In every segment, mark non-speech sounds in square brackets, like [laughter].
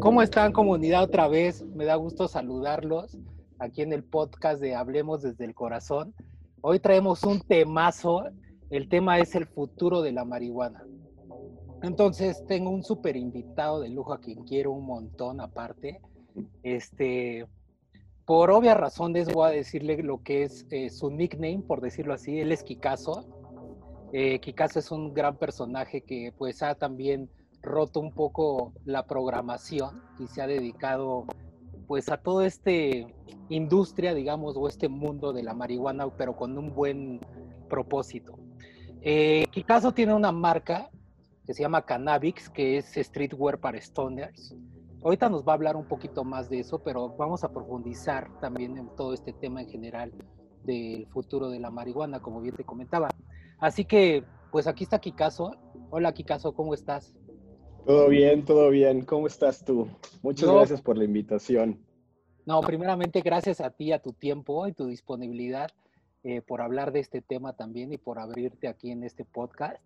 ¿Cómo están comunidad otra vez? Me da gusto saludarlos aquí en el podcast de Hablemos desde el Corazón. Hoy traemos un temazo. El tema es el futuro de la marihuana. Entonces tengo un súper invitado de lujo a quien quiero un montón aparte. Este, por obvias razones voy a decirle lo que es eh, su nickname, por decirlo así. Él es Kikazo. Eh, Kikazo es un gran personaje que pues ha también roto un poco la programación y se ha dedicado pues a todo este industria, digamos, o este mundo de la marihuana, pero con un buen propósito. Eh, Kikazo tiene una marca que se llama Cannabix, que es streetwear para stoners. Ahorita nos va a hablar un poquito más de eso, pero vamos a profundizar también en todo este tema en general del futuro de la marihuana, como bien te comentaba. Así que, pues aquí está Kikazo. Hola Kikazo, ¿cómo estás? Todo bien, todo bien. ¿Cómo estás tú? Muchas gracias por la invitación. No, primeramente gracias a ti, a tu tiempo y tu disponibilidad eh, por hablar de este tema también y por abrirte aquí en este podcast.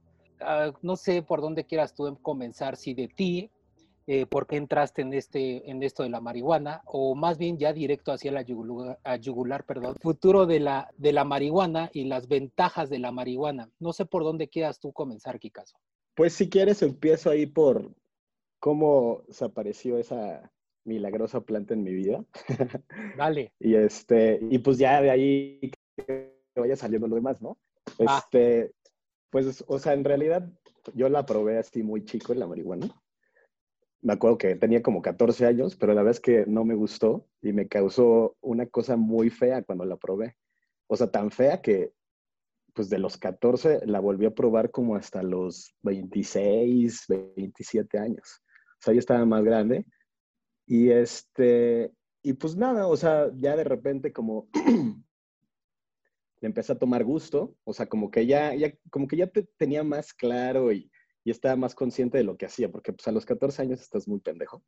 Ah, no sé por dónde quieras tú comenzar, si de ti, eh, por qué entraste en, este, en esto de la marihuana, o más bien ya directo hacia la yugular, perdón, futuro de la, de la marihuana y las ventajas de la marihuana. No sé por dónde quieras tú comenzar, Kikazo. Pues si quieres empiezo ahí por cómo se apareció esa milagrosa planta en mi vida. [laughs] Dale. y este, y pues ya de ahí que vaya saliendo lo demás, ¿no? Este, pues, o sea, en realidad yo la probé así muy chico en la marihuana. Me acuerdo que tenía como 14 años, pero la verdad es que no me gustó y me causó una cosa muy fea cuando la probé. O sea, tan fea que pues de los 14 la volví a probar como hasta los 26, 27 años. O sea, yo estaba más grande. Y este, y pues nada, o sea, ya de repente como [clears throat] le empecé a tomar gusto, o sea, como que ya, ya como que ya te tenía más claro y, y estaba más consciente de lo que hacía, porque pues a los 14 años estás muy pendejo.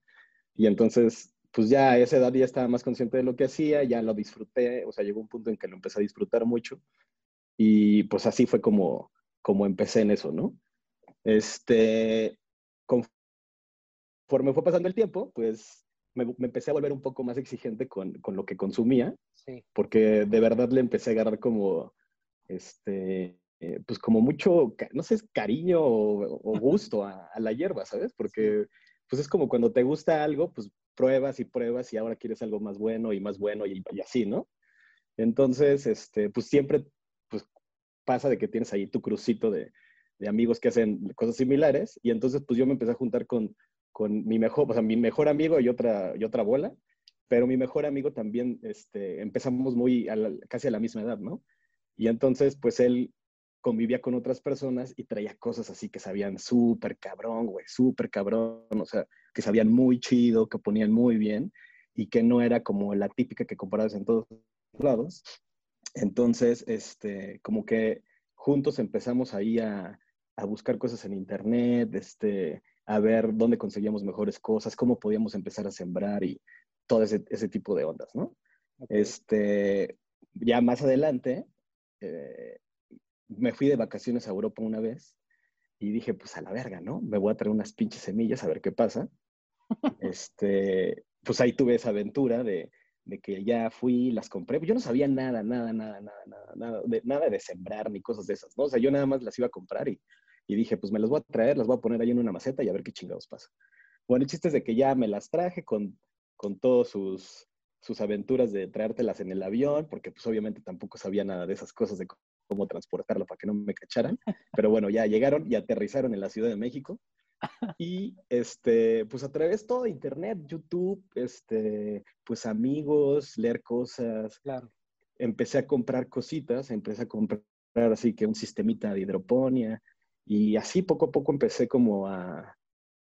Y entonces, pues ya a esa edad ya estaba más consciente de lo que hacía, ya lo disfruté, o sea, llegó un punto en que lo empecé a disfrutar mucho. Y pues así fue como, como empecé en eso, ¿no? Este, conforme fue pasando el tiempo, pues me, empecé a volver un poco más exigente con, con lo que consumía, sí. porque de verdad le empecé a agarrar como, este, eh, pues como mucho, no sé, cariño o, gusto a, a, la hierba, ¿sabes? [laughs] Porque pues es como cuando te gusta algo, pues pruebas y pruebas y ahora quieres algo más bueno y más bueno y, y así, ¿no? Entonces, este, pues siempre pasa de que tienes ahí tu crucito de, de, amigos que hacen cosas similares y entonces pues yo me empecé a juntar con, con mi mejor, o sea, mi mejor amigo y otra, y otra abuela, pero mi mejor amigo también, este, empezamos muy, casi a la misma edad, ¿no? Y entonces pues él convivía con otras personas y traía cosas así que sabían súper cabrón, güey, súper cabrón, o sea, que sabían muy chido, que ponían muy bien y que no era como la típica que comparabas en todos lados. Entonces, este, como que juntos empezamos ahí a, a, buscar cosas en internet, este, a ver dónde conseguíamos mejores cosas, cómo podíamos empezar a sembrar y todo ese, ese tipo de ondas, ¿no? Okay. Este, ya más adelante, eh, me fui de vacaciones a Europa una vez y dije, pues a la verga, ¿no? Me voy a traer unas pinches semillas a ver qué pasa. [laughs] este, pues ahí tuve esa aventura de, de que ya fui, las compré. Yo no sabía nada, nada, nada, nada, nada, nada de, nada de sembrar ni cosas de esas, ¿no? O sea, yo nada más las iba a comprar y, y dije, pues me las voy a traer, las voy a poner ahí en una maceta y a ver qué chingados pasa. Bueno, el chiste es de que ya me las traje con, con todos sus, sus aventuras de traértelas en el avión, porque pues obviamente tampoco sabía nada de esas cosas de cómo transportarlo para que no me cacharan. Pero bueno, ya llegaron y aterrizaron en la Ciudad de México. Y este, pues a través de todo internet, YouTube, este, pues amigos, leer cosas. Claro. Empecé a comprar cositas, empecé a comprar así que un sistemita de hidroponía. Y así poco a poco empecé como a,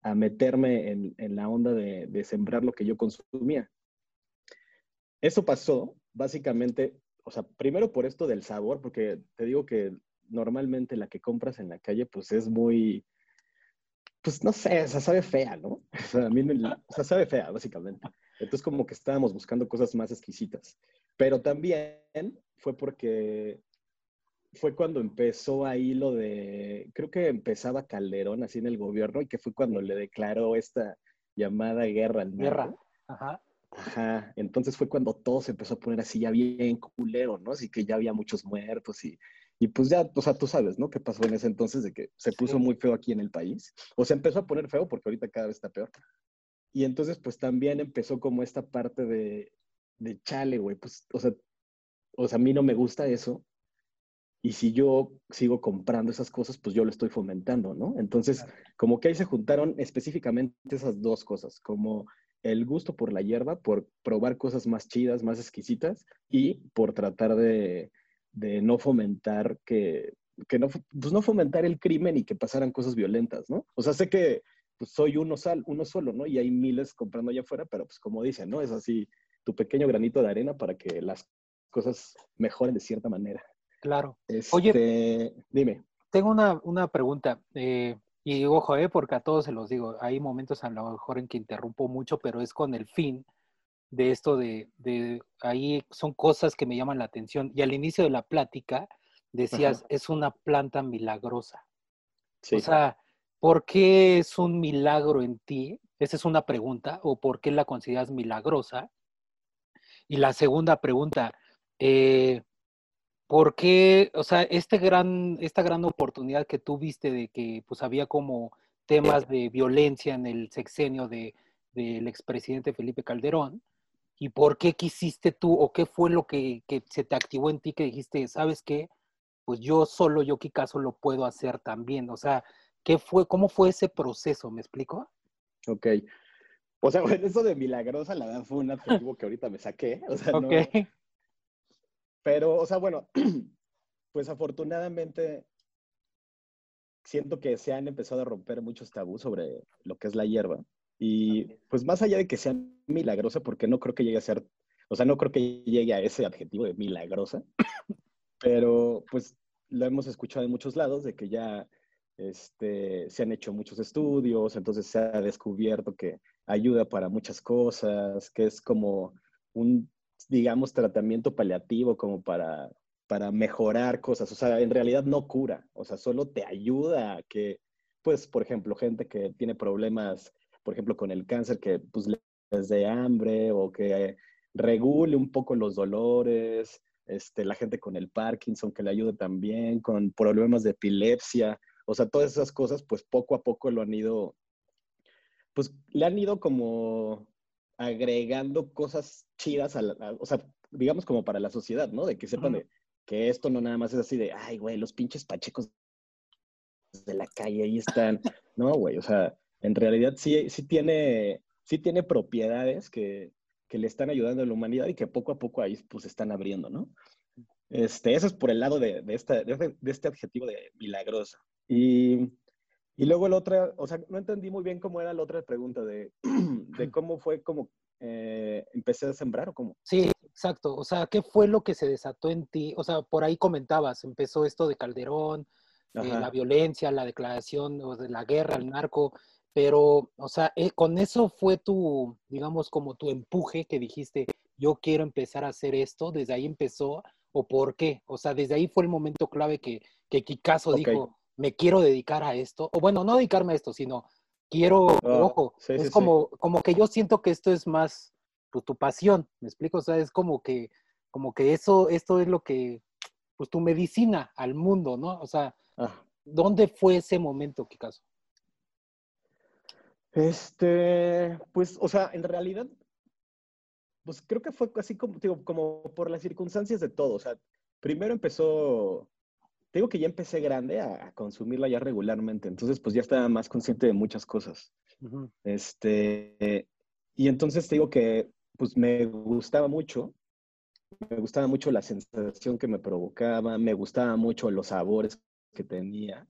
a meterme en, en, la onda de, de sembrar lo que yo consumía. Eso pasó básicamente, o sea, primero por esto del sabor, porque te digo que normalmente la que compras en la calle, pues es muy, pues no sé, o sea, sabe fea, ¿no? [laughs] O sea, a mí me, o sea, sabe fea, básicamente. Entonces, como que estábamos buscando cosas más exquisitas. Pero también fue porque fue cuando empezó ahí lo de, creo que empezaba Calderón así en el gobierno y que fue cuando le declaró esta llamada guerra al Guerra, ajá. Ajá, entonces fue cuando todo se empezó a poner así ya bien culero, ¿no? Así que ya había muchos muertos y, y pues ya, o sea, tú sabes, ¿no? ¿Qué pasó en ese entonces de que se puso muy feo aquí en el país? O se empezó a poner feo porque ahorita cada vez está peor. Y entonces pues también empezó como esta parte de, de chale, güey, pues, o sea, o sea, a mí no me gusta eso, y si yo sigo comprando esas cosas, pues yo lo estoy fomentando, ¿no? Entonces, como que ahí se juntaron específicamente esas dos cosas, como el gusto por la hierba, por probar cosas más chidas, más exquisitas, y por tratar de, no fomentar que, que no, pues no fomentar el crimen y que pasaran cosas violentas, ¿no? O sea, sé que pues, soy uno, sal, uno solo, ¿no? Y hay miles comprando allá afuera, pero pues como dicen, ¿no? Es así tu pequeño granito de arena para que las cosas mejoren de cierta manera. Claro. Oye, este, dime. Tengo una, pregunta. Eh, y ojo, eh, porque a todos se los digo, hay momentos a lo mejor en que interrumpo mucho, pero es con el fin de esto de, de ahí son cosas que me llaman la atención. Y al inicio de la plática decías, es una planta milagrosa. Sí. O sea, ¿por qué es un milagro en ti? Esa es una pregunta, o por qué la consideras milagrosa. Y la segunda pregunta, eh, ¿Por qué, o sea, este gran, esta gran oportunidad que tú viste de que pues había como temas de violencia en el sexenio de, del expresidente Felipe Calderón, ¿y por qué quisiste tú o qué fue lo que, que, se te activó en ti que dijiste, sabes qué, pues yo solo, yo caso lo puedo hacer también? O sea, ¿qué fue, cómo fue ese proceso? ¿Me explico? Ok. O sea, [laughs] bueno, eso de milagrosa, la verdad fue un adjetivo que ahorita me saqué. O sea, no, pero, o sea, bueno, [clears throat] pues afortunadamente siento que se han empezado a romper muchos tabús sobre lo que es la hierba. Y pues más allá de que sea milagrosa, porque no creo que llegue a ser, o sea, no creo que llegue a ese adjetivo de milagrosa, [coughs] pero pues lo hemos escuchado en muchos lados de que ya este, se han hecho muchos estudios, entonces se ha descubierto que ayuda para muchas cosas, que es como un digamos, tratamiento paliativo como para, para mejorar cosas. O sea, en realidad no cura, o sea, solo te ayuda a que, pues, por ejemplo, gente que tiene problemas, por ejemplo, con el cáncer, que pues les dé hambre o que regule un poco los dolores, este, la gente con el Parkinson que le ayude también, con problemas de epilepsia, o sea, todas esas cosas, pues poco a poco lo han ido, pues le han ido como agregando cosas chidas, a, la, o sea, digamos como para la sociedad, ¿no? De que sepan de, que esto no nada más es así de, ay, güey, los pinches pachecos de la calle ahí están. [laughs] No, güey, o sea, en realidad sí, sí, tiene, sí tiene propiedades que, que le están ayudando a la humanidad y que poco a poco ahí pues están abriendo, ¿no? Este, eso es por el lado de, de, esta, de, este adjetivo de milagrosa. Y y luego el otro, o sea, no entendí muy bien cómo era la otra pregunta de, [clears throat] de cómo fue como eh, empecé a sembrar o cómo. Sí, exacto. O sea, ¿qué fue lo que se desató en ti? O sea, por ahí comentabas, empezó esto de Calderón, eh, la violencia, la declaración o de la guerra al narco, pero, o sea, eh, con eso fue tu, digamos, como tu empuje que dijiste, yo quiero empezar a hacer esto, desde ahí empezó, o por qué? O sea, desde ahí fue el momento clave que, que Kikazo dijo, me quiero dedicar a esto, o bueno, no dedicarme a esto, sino quiero, ah, ojo, es como, como que yo siento que esto es más pues, tu pasión, ¿me explico? O sea, es como que, como que eso, esto es lo que, pues tu medicina al mundo, ¿no? O sea, ah. ¿dónde fue ese momento, Kikazo? Este, pues, o sea, en realidad, pues creo que fue así como, digo, como por las circunstancias de todo. O sea, primero empezó digo que ya empecé grande a, consumirla ya regularmente, entonces pues ya estaba más consciente de muchas cosas. Este, y entonces te digo que pues me gustaba mucho, me gustaba mucho la sensación que me provocaba, me gustaba mucho los sabores que tenía.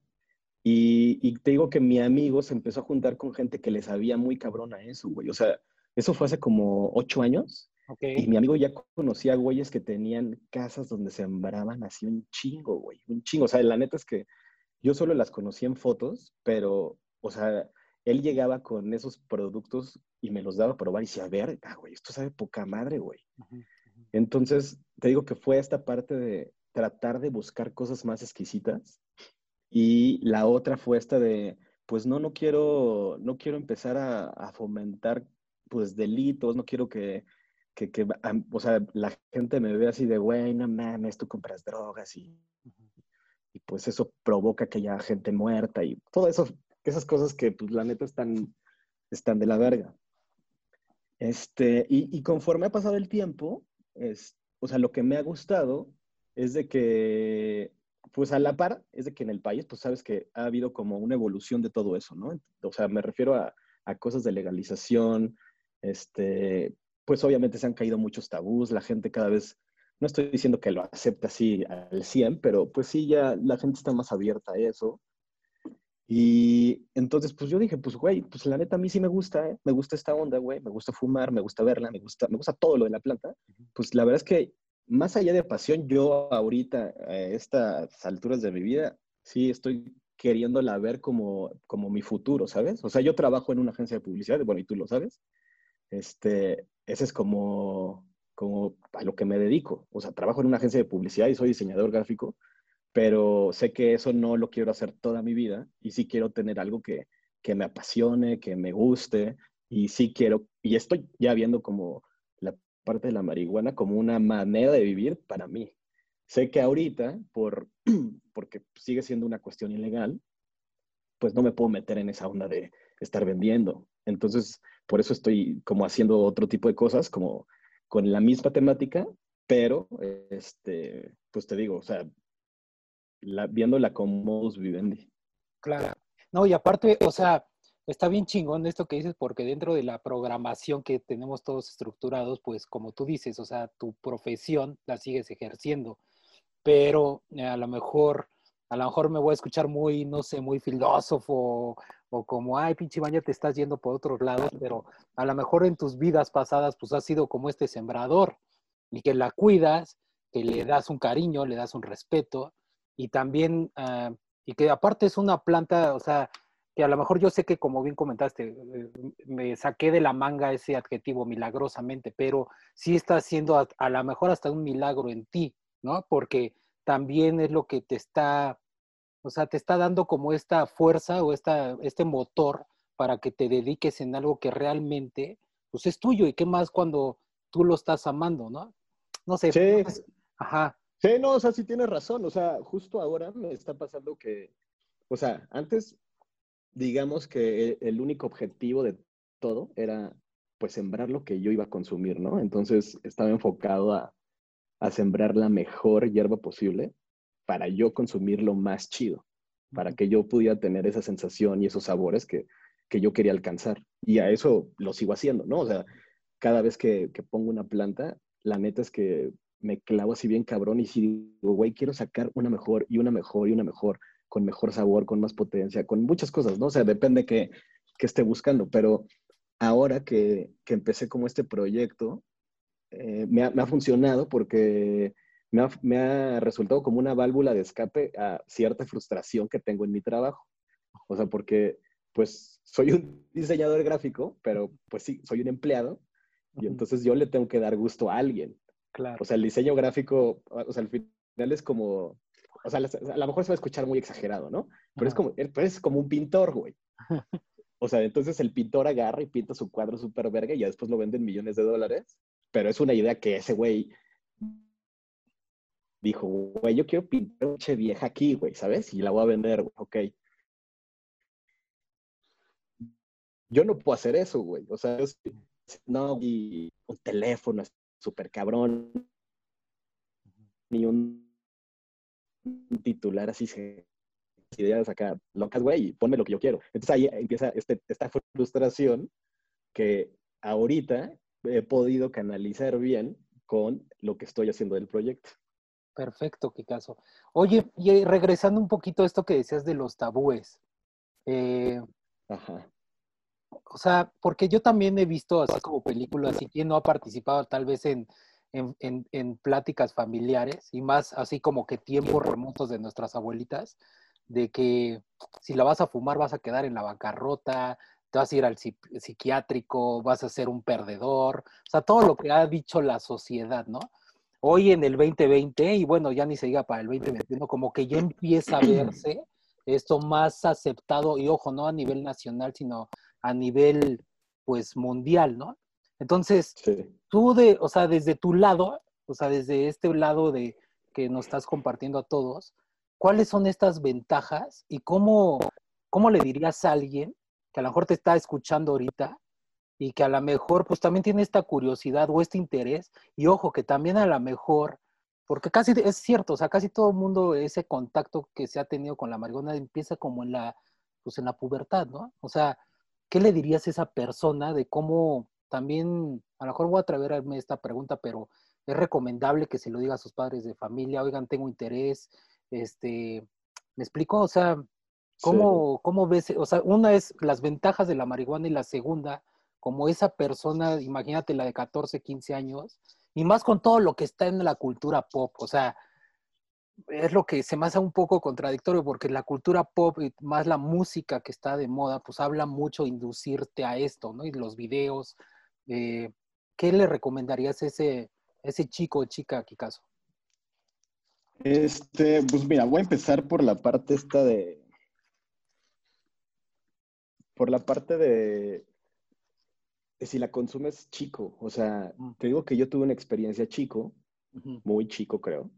Y, y, te digo que mi amigo se empezó a juntar con gente que le sabía muy cabrón a eso, güey. O sea, eso fue hace como ocho años. Y mi amigo ya conocía güeyes que tenían casas donde sembraban así un chingo, güey, un chingo. O sea, la neta es que yo solo las conocía en fotos, pero, o sea, él llegaba con esos productos y me los daba a probar y decía, a ver, ah, güey, esto sabe poca madre, güey. Entonces, te digo que fue esta parte de, tratar de buscar cosas más exquisitas. Y la otra fue esta de, pues no, no quiero, no quiero empezar a, fomentar pues delitos, no quiero que, que, que, o sea, la gente me vea así de, güey, no mames, tú compras drogas y, y pues eso provoca que haya gente muerta y todo eso, esas cosas que pues la neta están, están de la verga. Este, y, y conforme ha pasado el tiempo, es, o sea, lo que me ha gustado es de que, pues a la par, es de que en el país, pues sabes que ha habido como una evolución de todo eso, ¿no? O sea, me refiero a, cosas de legalización, este, pues obviamente se han caído muchos tabús, la gente cada vez, no estoy diciendo que lo acepte así al 100, pero pues sí, ya la gente está más abierta a eso. Y entonces, pues yo dije, pues, güey, pues la neta a mí sí me gusta, ¿eh? me gusta esta onda, güey, me gusta fumar, me gusta verla, me gusta, me gusta todo lo de la planta. Pues la verdad es que más allá de pasión, yo ahorita, a estas alturas de mi vida, sí estoy queriéndola ver como, como mi futuro, ¿sabes? O sea, yo trabajo en una agencia de publicidad, bueno, y tú lo sabes. Este, ese es como, como a lo que me dedico. O sea, trabajo en una agencia de publicidad y soy diseñador gráfico pero sé que eso no lo quiero hacer toda mi vida y sí quiero tener algo que, que me apasione, que me guste y sí quiero, y estoy ya viendo como la parte de la marihuana como una manera de vivir para mí. Sé que ahorita, por, [clears throat] porque sigue siendo una cuestión ilegal, pues no me puedo meter en esa onda de estar vendiendo. Entonces, por eso estoy como haciendo otro tipo de cosas, como con la misma temática, pero, este, pues te digo, o sea, la, viéndola como modus vivendi. Claro. No, y aparte, o sea, está bien chingón esto que dices, porque dentro de la programación que tenemos todos estructurados, pues como tú dices, o sea, tu profesión la sigues ejerciendo, pero eh, a lo mejor, a lo mejor me voy a escuchar muy, no sé, muy filósofo o como, ay, pinche baña, te estás yendo por otros lados, pero a lo mejor en tus vidas pasadas, pues has sido como este sembrador y que la cuidas, que le das un cariño, le das un respeto, y también, ah, y que aparte es una planta, o sea, que a lo mejor yo sé que como bien comentaste, eh, me saqué de la manga ese adjetivo milagrosamente, pero sí está haciendo a, a lo mejor hasta un milagro en ti, ¿no? Porque también es lo que te está, o sea, te está dando como esta fuerza o esta, este motor para que te dediques en algo que realmente, pues es tuyo y qué más cuando tú lo estás amando, ¿no? No sé. Sí. Pues, ajá. Sí, no, o sea, sí tienes razón. O sea, justo ahora me está pasando que, o sea, antes, digamos que el único objetivo de todo era, pues, sembrar lo que yo iba a consumir, ¿no? Entonces, estaba enfocado a, a sembrar la mejor hierba posible para yo consumir lo más chido, para que yo pudiera tener esa sensación y esos sabores que, que yo quería alcanzar. Y a eso lo sigo haciendo, ¿no? O sea, cada vez que, que pongo una planta, la neta es que me clavo así bien cabrón y si digo, güey, quiero sacar una mejor y una mejor y una mejor, con mejor sabor, con más potencia, con muchas cosas, ¿no? O sea, depende que, que esté buscando, pero ahora que, que empecé como este proyecto, eh, me, ha, me, ha, funcionado porque me ha, me ha, resultado como una válvula de escape a cierta frustración que tengo en mi trabajo. O sea, porque pues soy un [laughs] diseñador gráfico, pero pues sí, soy un empleado y entonces yo le tengo que dar gusto a alguien. O sea, el diseño gráfico, o sea, al final es como, o sea, a lo mejor se va a escuchar muy exagerado, ¿no? Pero es como, es como un pintor, güey. [laughs] O sea, entonces el pintor agarra y pinta su cuadro súper verga y ya después lo venden millones de dólares. Pero es una idea que ese güey dijo, güey, yo quiero pintar una vieja aquí, güey, ¿sabes? Y la voy a vender, güey, ok. Yo no puedo hacer eso, güey. O sea, no, y un teléfono súper cabrón, ni un, titular así se ideas acá locas, güey, ponme lo que yo quiero. Entonces ahí empieza este, esta frustración que ahorita he podido canalizar bien con lo que estoy haciendo del proyecto. Perfecto, caso Oye, y regresando un poquito a esto que decías de los tabúes. Eh, Ajá o sea, porque yo también he visto así como películas y quien no ha participado tal vez en, en, pláticas familiares y más así como que tiempos remotos de nuestras abuelitas, de que si la vas a fumar vas a quedar en la bancarrota, te vas a ir al psiquiátrico, vas a ser un perdedor, o sea, todo lo que ha dicho la sociedad, ¿no? Hoy en el 2020, y bueno, ya ni se diga para el 2021, como que ya empieza a verse esto más aceptado, y ojo, no a nivel nacional, sino a nivel, pues, mundial, ¿no? Entonces, tú de, o sea, desde tu lado, o sea, desde este lado de que nos estás compartiendo a todos, ¿cuáles son estas ventajas y cómo, cómo le dirías a alguien que a lo mejor te está escuchando ahorita y que a lo mejor pues también tiene esta curiosidad o este interés y ojo que también a lo mejor porque casi es cierto, o sea, casi todo el mundo ese contacto que se ha tenido con la marihuana empieza como en la pues en la pubertad, ¿no? O sea, ¿qué le dirías a esa persona de cómo también a lo mejor voy a atreverme esta pregunta, pero es recomendable que se lo diga a sus padres de familia, oigan, tengo interés, este, ¿me explico? O sea, ¿cómo, ¿cómo ves? O sea, una es las ventajas de la marihuana y la segunda, como esa persona, imagínate la de 14, 15 años, y más con todo lo que está en la cultura pop, o sea, es lo que se me hace un poco contradictorio porque la cultura pop más la música que está de moda, pues habla mucho inducirte a esto, ¿no? Y los videos, eh, ¿qué le recomendarías a ese, ese chico o chica, Kikazo? Este, pues mira, voy a empezar por la parte esta de. Por la parte de si la consumes chico, o sea, te digo que yo tuve una experiencia chico, muy chico creo,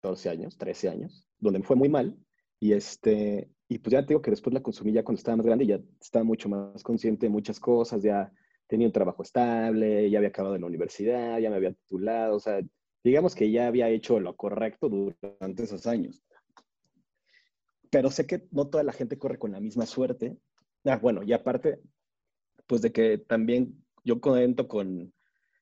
14 años, 13 años, donde me fue muy mal, y este, y pues ya te digo que después la consumí ya cuando estaba más grande, ya estaba mucho más consciente de muchas cosas, ya tenía un trabajo estable, ya había acabado en la universidad, ya me había titulado, o sea, digamos que ya había hecho lo correcto durante esos años. Pero sé que no toda la gente corre con la misma suerte. Ah, bueno, y aparte, pues de que también yo cuento con,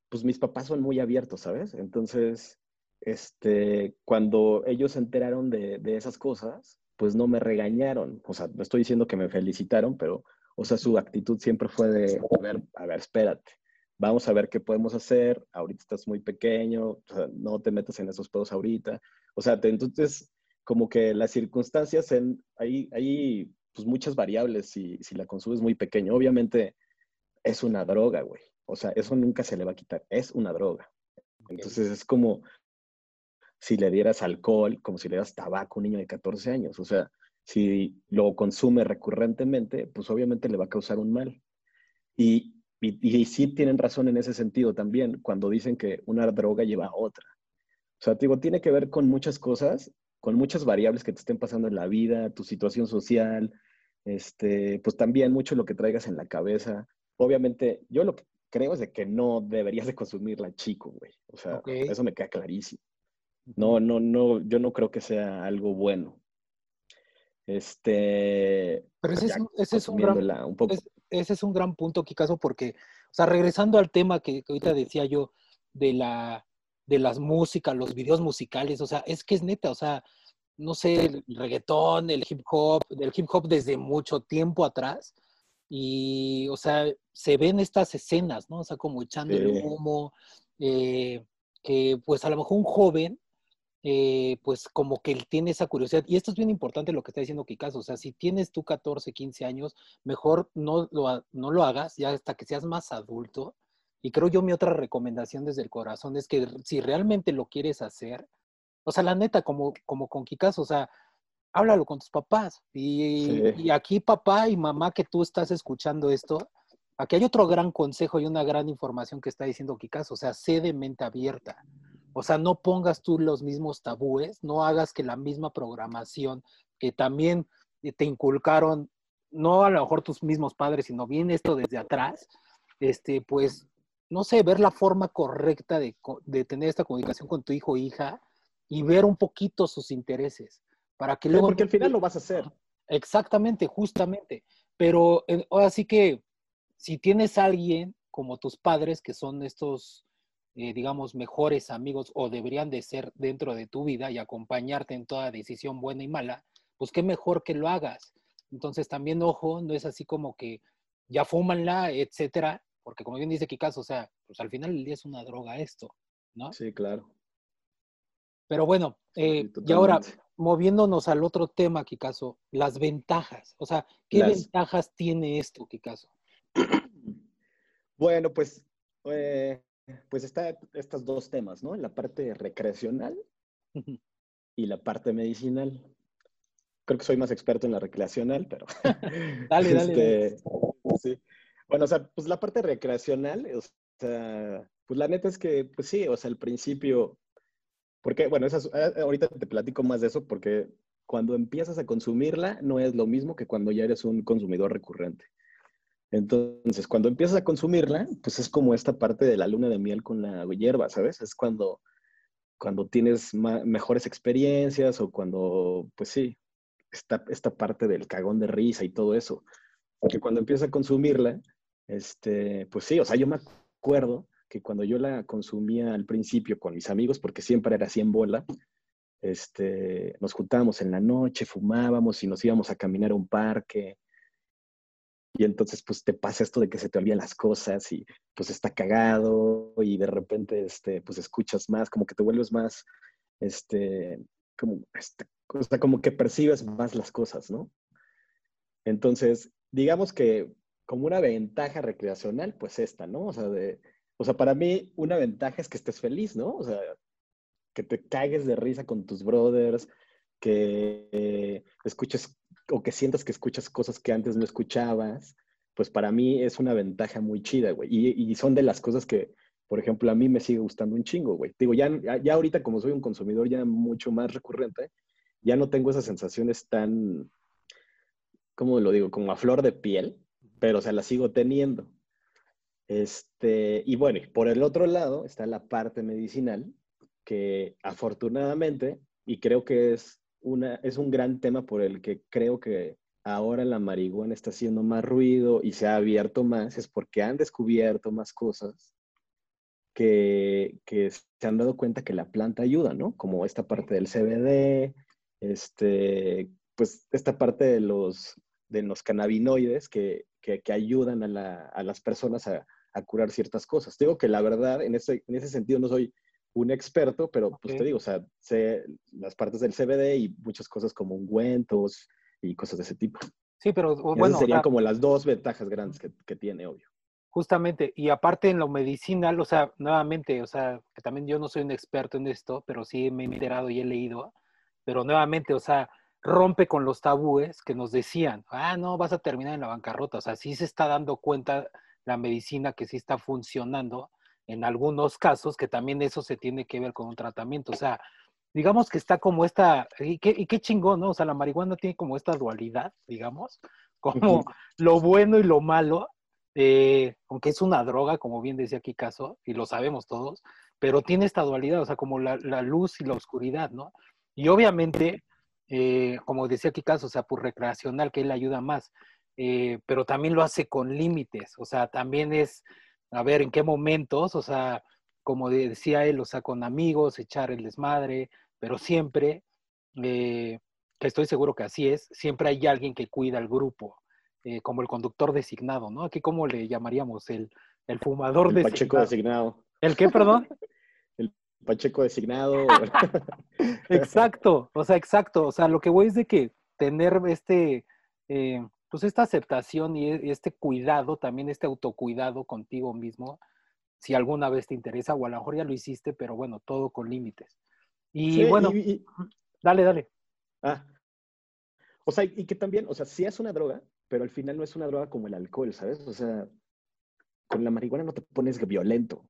pues mis papás son muy abiertos, ¿sabes? Entonces, este, cuando ellos se enteraron de, de esas cosas, pues no me regañaron. O sea, no estoy diciendo que me felicitaron, pero, o sea, su actitud siempre fue de, a ver, a ver, espérate, vamos a ver qué podemos hacer, ahorita estás muy pequeño, no te metas en esos pedos ahorita. O sea, entonces, como que las circunstancias, en, hay, hay pues muchas variables si, si la consumes muy pequeño. Obviamente, es una droga, güey. O sea, eso nunca se le va a quitar. Es una droga. Entonces es como si le dieras alcohol, como si le dieras tabaco a un niño de 14 años. O sea, si lo consume recurrentemente, pues obviamente le va a causar un mal. Y, y, sí tienen razón en ese sentido también, cuando dicen que una droga lleva a otra. O sea, digo, tiene que ver con muchas cosas, con muchas variables que te estén pasando en la vida, tu situación social, este, pues también mucho lo que traigas en la cabeza obviamente, yo lo que creo es de que no deberías de consumirla chico, güey. O sea, eso me queda clarísimo. No, no, no, yo no creo que sea algo bueno. Este. Pero ese, es, un, gran, ese es un gran punto, Kikazo, porque, o sea, regresando al tema que, ahorita decía yo de la de las músicas, los videos musicales, o sea, es que es neta, o sea, no sé, el reggaetón, el hip hop, del hip hop desde mucho tiempo atrás, y, o sea, se ven estas escenas, ¿no? O sea, como echando el humo, eh, que pues a lo mejor un joven, eh, pues como que él tiene esa curiosidad. Y esto es bien importante lo que está diciendo Kikazo. O sea, si tienes tú 14, 15 años, mejor no lo, no lo hagas ya hasta que seas más adulto. Y creo yo mi otra recomendación desde el corazón es que si realmente lo quieres hacer, o sea, la neta, como, como con Kikazo, o sea, háblalo con tus papás. Y, aquí, papá y mamá, que tú estás escuchando esto, aquí hay otro gran consejo y una gran información que está diciendo Kikas, o sea, sé de mente abierta. O sea, no pongas tú los mismos tabúes, no hagas que la misma programación que también te inculcaron, no a lo mejor tus mismos padres, sino bien esto desde atrás, este, pues, no sé, ver la forma correcta de, de tener esta comunicación con tu hijo o hija y ver un poquito sus intereses. Para que luego... porque al final [laughs] lo vas a hacer. Exactamente, justamente. Pero eh, ahora sí que si tienes a alguien como tus padres, que son estos, eh, digamos, mejores amigos o deberían de ser dentro de tu vida y acompañarte en toda decisión buena y mala, pues qué mejor que lo hagas. Entonces también, ojo, no es así como que ya fúmanla, etcétera, porque como bien dice Kikas, o sea, pues al final el día es una droga esto, ¿no? Sí, claro. Pero bueno, eh, y ahora, moviéndonos al otro tema, Kikazo, las ventajas. O sea, ¿qué ventajas tiene esto, Kikazo? [clears throat] Bueno, pues eh, pues está estos dos temas, ¿no? La parte recreacional [laughs] y la parte medicinal. Creo que soy más experto en la recreacional, pero... [laughs] dale, dale. Este, sí. Bueno, o sea, pues la parte recreacional, o sea, pues la neta es que, pues sí, o sea, al principio, porque, bueno, esas, eh, ahorita te platico más de eso porque cuando empiezas a consumirla no es lo mismo que cuando ya eres un consumidor recurrente. Entonces, cuando empiezas a consumirla, pues es como esta parte de la luna de miel con la hierba, ¿sabes? Es cuando, cuando tienes mejores experiencias o cuando, pues sí, esta, esta parte del cagón de risa y todo eso. Porque cuando empiezas a consumirla, este, pues sí, o sea, yo me acuerdo que cuando yo la consumía al principio con mis amigos, porque siempre era así en bola, este, nos juntábamos en la noche, fumábamos y nos íbamos a caminar a un parque. Y entonces, pues te pasa esto de que se te olvidan las cosas y pues está cagado y de repente, este, pues escuchas más, como que te vuelves más, este, como, este, como que percibes más las cosas, ¿no? Entonces, digamos que como una ventaja recreacional, pues esta, ¿no? O sea, de, o sea, para mí una ventaja es que estés feliz, ¿no? O sea, que te cagues de risa con tus brothers, que escuches o que sientas que escuchas cosas que antes no escuchabas, pues para mí es una ventaja muy chida, güey. Y, son de las cosas que, por ejemplo, a mí me sigue gustando un chingo, güey. Digo, ya, ya ahorita como soy un consumidor ya mucho más recurrente, ya no tengo esas sensaciones tan, ¿cómo lo digo? Como a flor de piel, pero o sea, las sigo teniendo. Este, y bueno, por el otro lado está la parte medicinal, que afortunadamente, y creo que es, es un gran tema por el que creo que ahora la marihuana está haciendo más ruido y se ha abierto más, es porque han descubierto más cosas que, que se han dado cuenta que la planta ayuda, ¿no? Como esta parte del CBD, este, pues esta parte de los, de los cannabinoides que, que, ayudan a, a, las personas a, a, curar ciertas cosas. Digo que la verdad, en ese, en ese sentido no soy un experto, pero pues te digo, o sea, sé las partes del CBD y muchas cosas como ungüentos y cosas de ese tipo. Sí, pero bueno. serían como las dos ventajas grandes que, que, tiene, obvio. Justamente, y aparte en lo medicinal, o sea, nuevamente, o sea, que también yo no soy un experto en esto, pero sí me he enterado y he leído, pero nuevamente, o sea, rompe con los tabúes que nos decían, ah, no, vas a terminar en la bancarrota, o sea, sí se está dando cuenta la medicina que sí está funcionando en algunos casos, que también eso se tiene que ver con un tratamiento. O sea, digamos que está como esta, y qué, y qué chingón, ¿no? O sea, la marihuana tiene como esta dualidad, digamos, [laughs] como lo bueno y lo malo, eh, aunque es una droga, como bien decía aquí Caso, y lo sabemos todos, pero tiene esta dualidad, o sea, como la, luz y la oscuridad, ¿no? Y obviamente, eh, como decía aquí Caso, o sea, por recreacional, que él ayuda más, eh, pero también lo hace con límites, o sea, también es a ver en qué momentos, o sea, como decía él, o sea, con amigos, echar el desmadre, pero siempre, eh, que estoy seguro que así es, siempre hay alguien que cuida al grupo, eh, como el conductor designado, ¿no? Aquí, ¿cómo le llamaríamos? El, el fumador el Pacheco designado. ¿El qué, perdón? [laughs] el Pacheco designado. [laughs] exacto, o sea, exacto. O sea, lo que voy es de que tener este, eh, pues esta aceptación y e, este cuidado, también este autocuidado contigo mismo, si alguna vez te interesa, o a lo mejor ya lo hiciste, pero bueno, todo con límites. Y bueno, dale, dale. Ah, o sea, y que también, o sea, sí es una droga, pero al final no es una droga como el alcohol, ¿sabes? O sea, con la marihuana no te pones violento.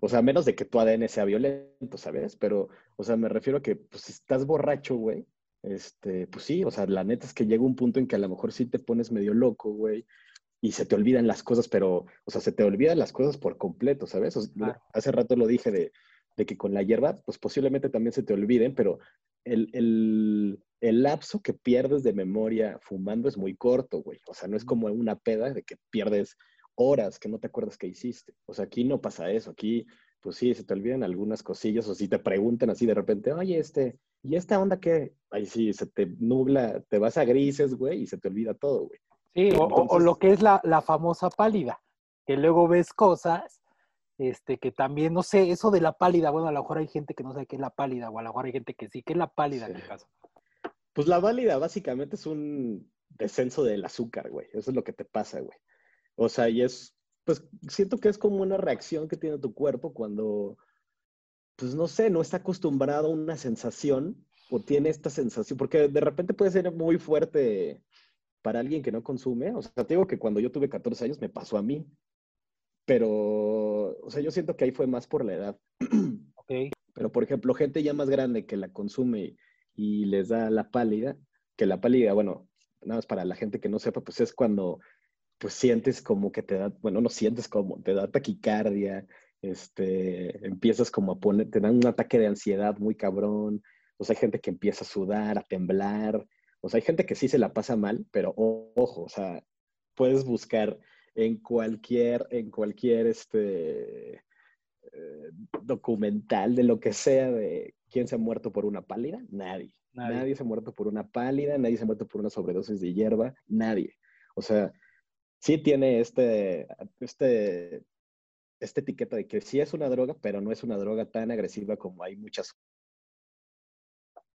O sea, menos de que tu ADN sea violento, ¿sabes? Pero, o sea, me refiero a que, pues, si estás borracho, güey, este, pues sí, o sea, la neta es que llega un punto en que a lo mejor sí te pones medio loco, güey, y se te olvidan las cosas, pero, o sea, se te olvidan las cosas por completo, ¿sabes? Hace rato lo dije de, que con la hierba, pues posiblemente también se te olviden, pero el, el, lapso que pierdes de memoria fumando es muy corto, güey. O sea, no es como una peda de que pierdes horas que no te acuerdas que hiciste. O sea, aquí no pasa eso. Aquí, pues sí, se te olvidan algunas cosillas o si te preguntan así de repente, oye, este, ¿Y esta onda que, ahí sí, se te nubla, te vas a grises, güey, y se te olvida todo, güey. Sí, o, lo que es la, famosa pálida, que luego ves cosas, este, que también, no sé, eso de la pálida, bueno, a lo mejor hay gente que no sabe qué es la pálida, o a lo mejor hay gente que sí, ¿qué es la pálida en el caso? Pues la pálida básicamente es un descenso del azúcar, güey. Eso es lo que te pasa, güey. O sea, y es, pues siento que es como una reacción que tiene tu cuerpo cuando, pues no sé, no está acostumbrado a una sensación o tiene esta sensación, porque de repente puede ser muy fuerte para alguien que no consume. O sea, te digo que cuando yo tuve 14 años me pasó a mí, pero, o sea, yo siento que ahí fue más por la edad. [clears throat] Ok. Pero, por ejemplo, gente ya más grande que la consume y les da la pálida, que la pálida, bueno, nada más para la gente que no sepa, pues es cuando pues sientes como que te da, bueno, no sientes como, te da taquicardia, este, empiezas como a poner, te dan un ataque de ansiedad muy cabrón, o sea, hay gente que empieza a sudar, a temblar, o sea, hay gente que sí se la pasa mal, pero ojo, o sea, puedes buscar en cualquier, en cualquier, este, eh, documental de lo que sea de quién se ha muerto por una pálida, nadie. nadie. Nadie se ha muerto por una pálida, nadie se ha muerto por una sobredosis de hierba, nadie. O sea, sí tiene este, este, esta etiqueta de que sí es una droga, pero no es una droga tan agresiva como hay muchas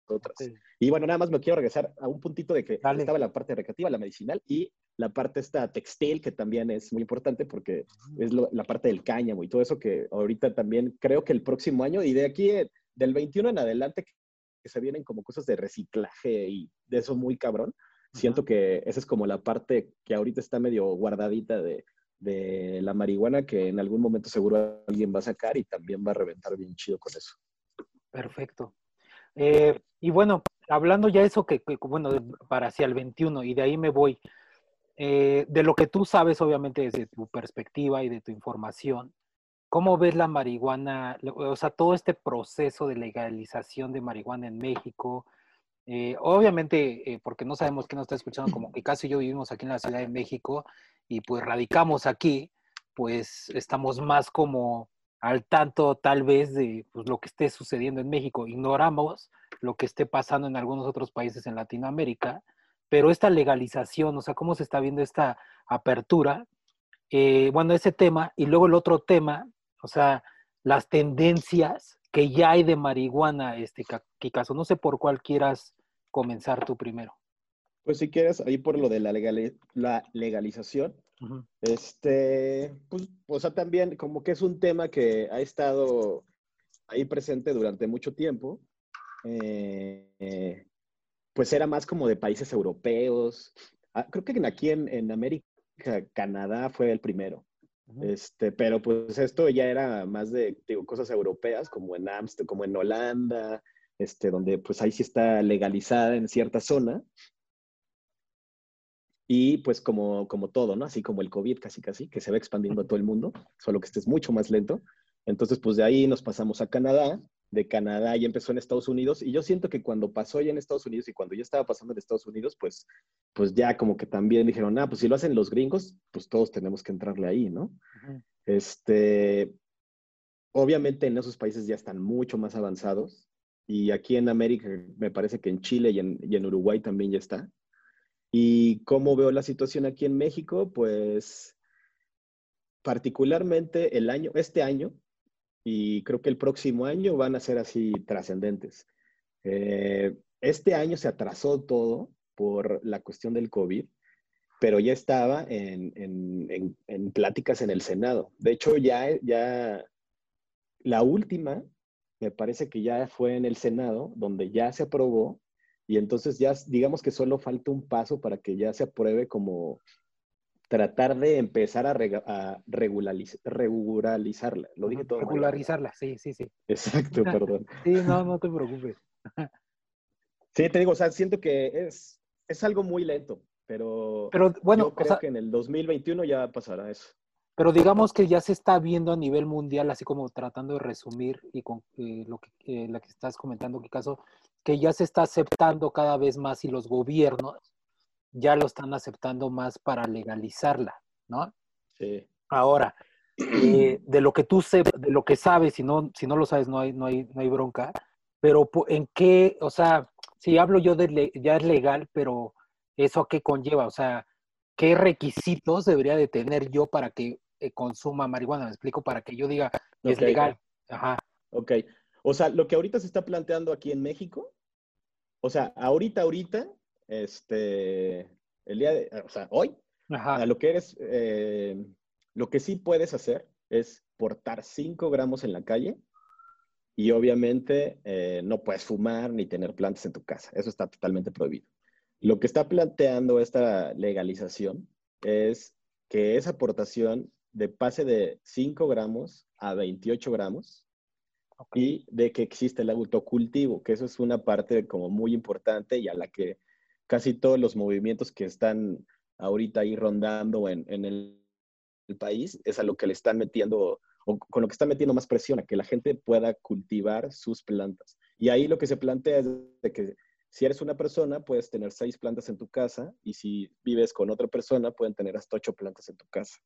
otras. Y bueno, nada más me quiero regresar a un puntito de que estaba la parte recreativa, la medicinal y la parte esta textil, que también es muy importante porque es la parte del cáñamo y todo eso que ahorita también creo que el próximo año y de aquí eh, del 21 en adelante que se vienen como cosas de reciclaje y de eso muy cabrón. Siento que esa es como la parte que ahorita está medio guardadita de, de la marihuana que en algún momento seguro alguien va a sacar y también va a reventar bien chido con eso. Perfecto. Eh, y bueno, hablando ya eso que, bueno, para hacia el 21 y de ahí me voy, eh, de lo que tú sabes obviamente desde tu perspectiva y de tu información, ¿cómo ves la marihuana, o sea, todo este proceso de legalización de marihuana en México? Eh, obviamente, porque no sabemos quién nos está escuchando, como que casi yo vivimos aquí en la Ciudad de México y pues radicamos aquí, pues estamos más como al tanto tal vez de pues, lo que esté sucediendo en México. Ignoramos lo que esté pasando en algunos otros países en Latinoamérica, pero esta legalización, o sea, cómo se está viendo esta apertura, eh, bueno, ese tema, y luego el otro tema, o sea, las tendencias que ya hay de marihuana, este caso No sé por cuál quieras comenzar tú primero. Pues si quieres, ahí por lo de la, la legalización, este, pues, o sea, también como que es un tema que ha estado ahí presente durante mucho tiempo. Eh, pues era más como de países europeos. Ah, creo que aquí en, en, América, Canadá fue el primero. Este, pero pues esto ya era más de digo, cosas europeas, como en Amsterdam, como en Holanda, este, donde pues ahí sí está legalizada en cierta zona. Y pues como, como todo, ¿no? Así como el COVID casi casi, que se va expandiendo a todo el mundo, solo que este es mucho más lento. Entonces, pues de ahí nos pasamos a Canadá, de Canadá ya empezó en Estados Unidos, y yo siento que cuando pasó ya en Estados Unidos y cuando ya estaba pasando en Estados Unidos, pues, pues ya como que también dijeron, ah, pues si lo hacen los gringos, pues todos tenemos que entrarle ahí, ¿no? Este, obviamente en esos países ya están mucho más avanzados, y aquí en América, me parece que en Chile y en, y en Uruguay también ya está. ¿Y cómo veo la situación aquí en México? Pues particularmente el año, este año, y creo que el próximo año van a ser así trascendentes. Eh, este año se atrasó todo por la cuestión del COVID, pero ya estaba en, en, pláticas en el Senado. De hecho, ya, ya la última, me parece que ya fue en el Senado, donde ya se aprobó y entonces ya digamos que solo falta un paso para que ya se apruebe como tratar de empezar a, regularizarla. Lo dije todo. Regularizarla, sí, sí, sí. Exacto, [laughs] perdón. sí, no, no te preocupes. [laughs] sí, te digo, o sea, siento que es, es algo muy lento, pero, pero bueno, yo creo que en el 2021 ya pasará eso. Pero digamos que ya se está viendo a nivel mundial, así como tratando de resumir y con eh, lo que, eh, la que estás comentando, caso, que ya se está aceptando cada vez más y los gobiernos ya lo están aceptando más para legalizarla, ¿no? Sí. Ahora, eh, de lo que tú sé, de lo que sabes, si no, si no lo sabes, no hay, no hay, no hay bronca, pero en qué, o sea, si hablo yo de ya es legal, pero eso a qué conlleva, o sea, qué requisitos debería de tener yo para que eh, consuma marihuana, me explico, para que yo diga es legal. Ajá. Ok, o sea, lo que ahorita se está planteando aquí en México, o sea, ahorita, ahorita, este, el día de, o sea, hoy, a lo que eres, eh, Lo que sí puedes hacer es portar 5 gramos en la calle y obviamente eh, no puedes fumar ni tener plantas en tu casa. Eso está totalmente prohibido. Lo que está planteando esta legalización es que esa aportación de pase de 5 gramos a 28 gramos y de que existe el autocultivo, que eso es una parte como muy importante y a la que casi todos los movimientos que están ahorita ahí rondando en, el, país es a lo que le están metiendo o con lo que están metiendo más presión, a que la gente pueda cultivar sus plantas. Y ahí lo que se plantea es de que si eres una persona, puedes tener seis plantas en tu casa y si vives con otra persona, pueden tener hasta ocho plantas en tu casa.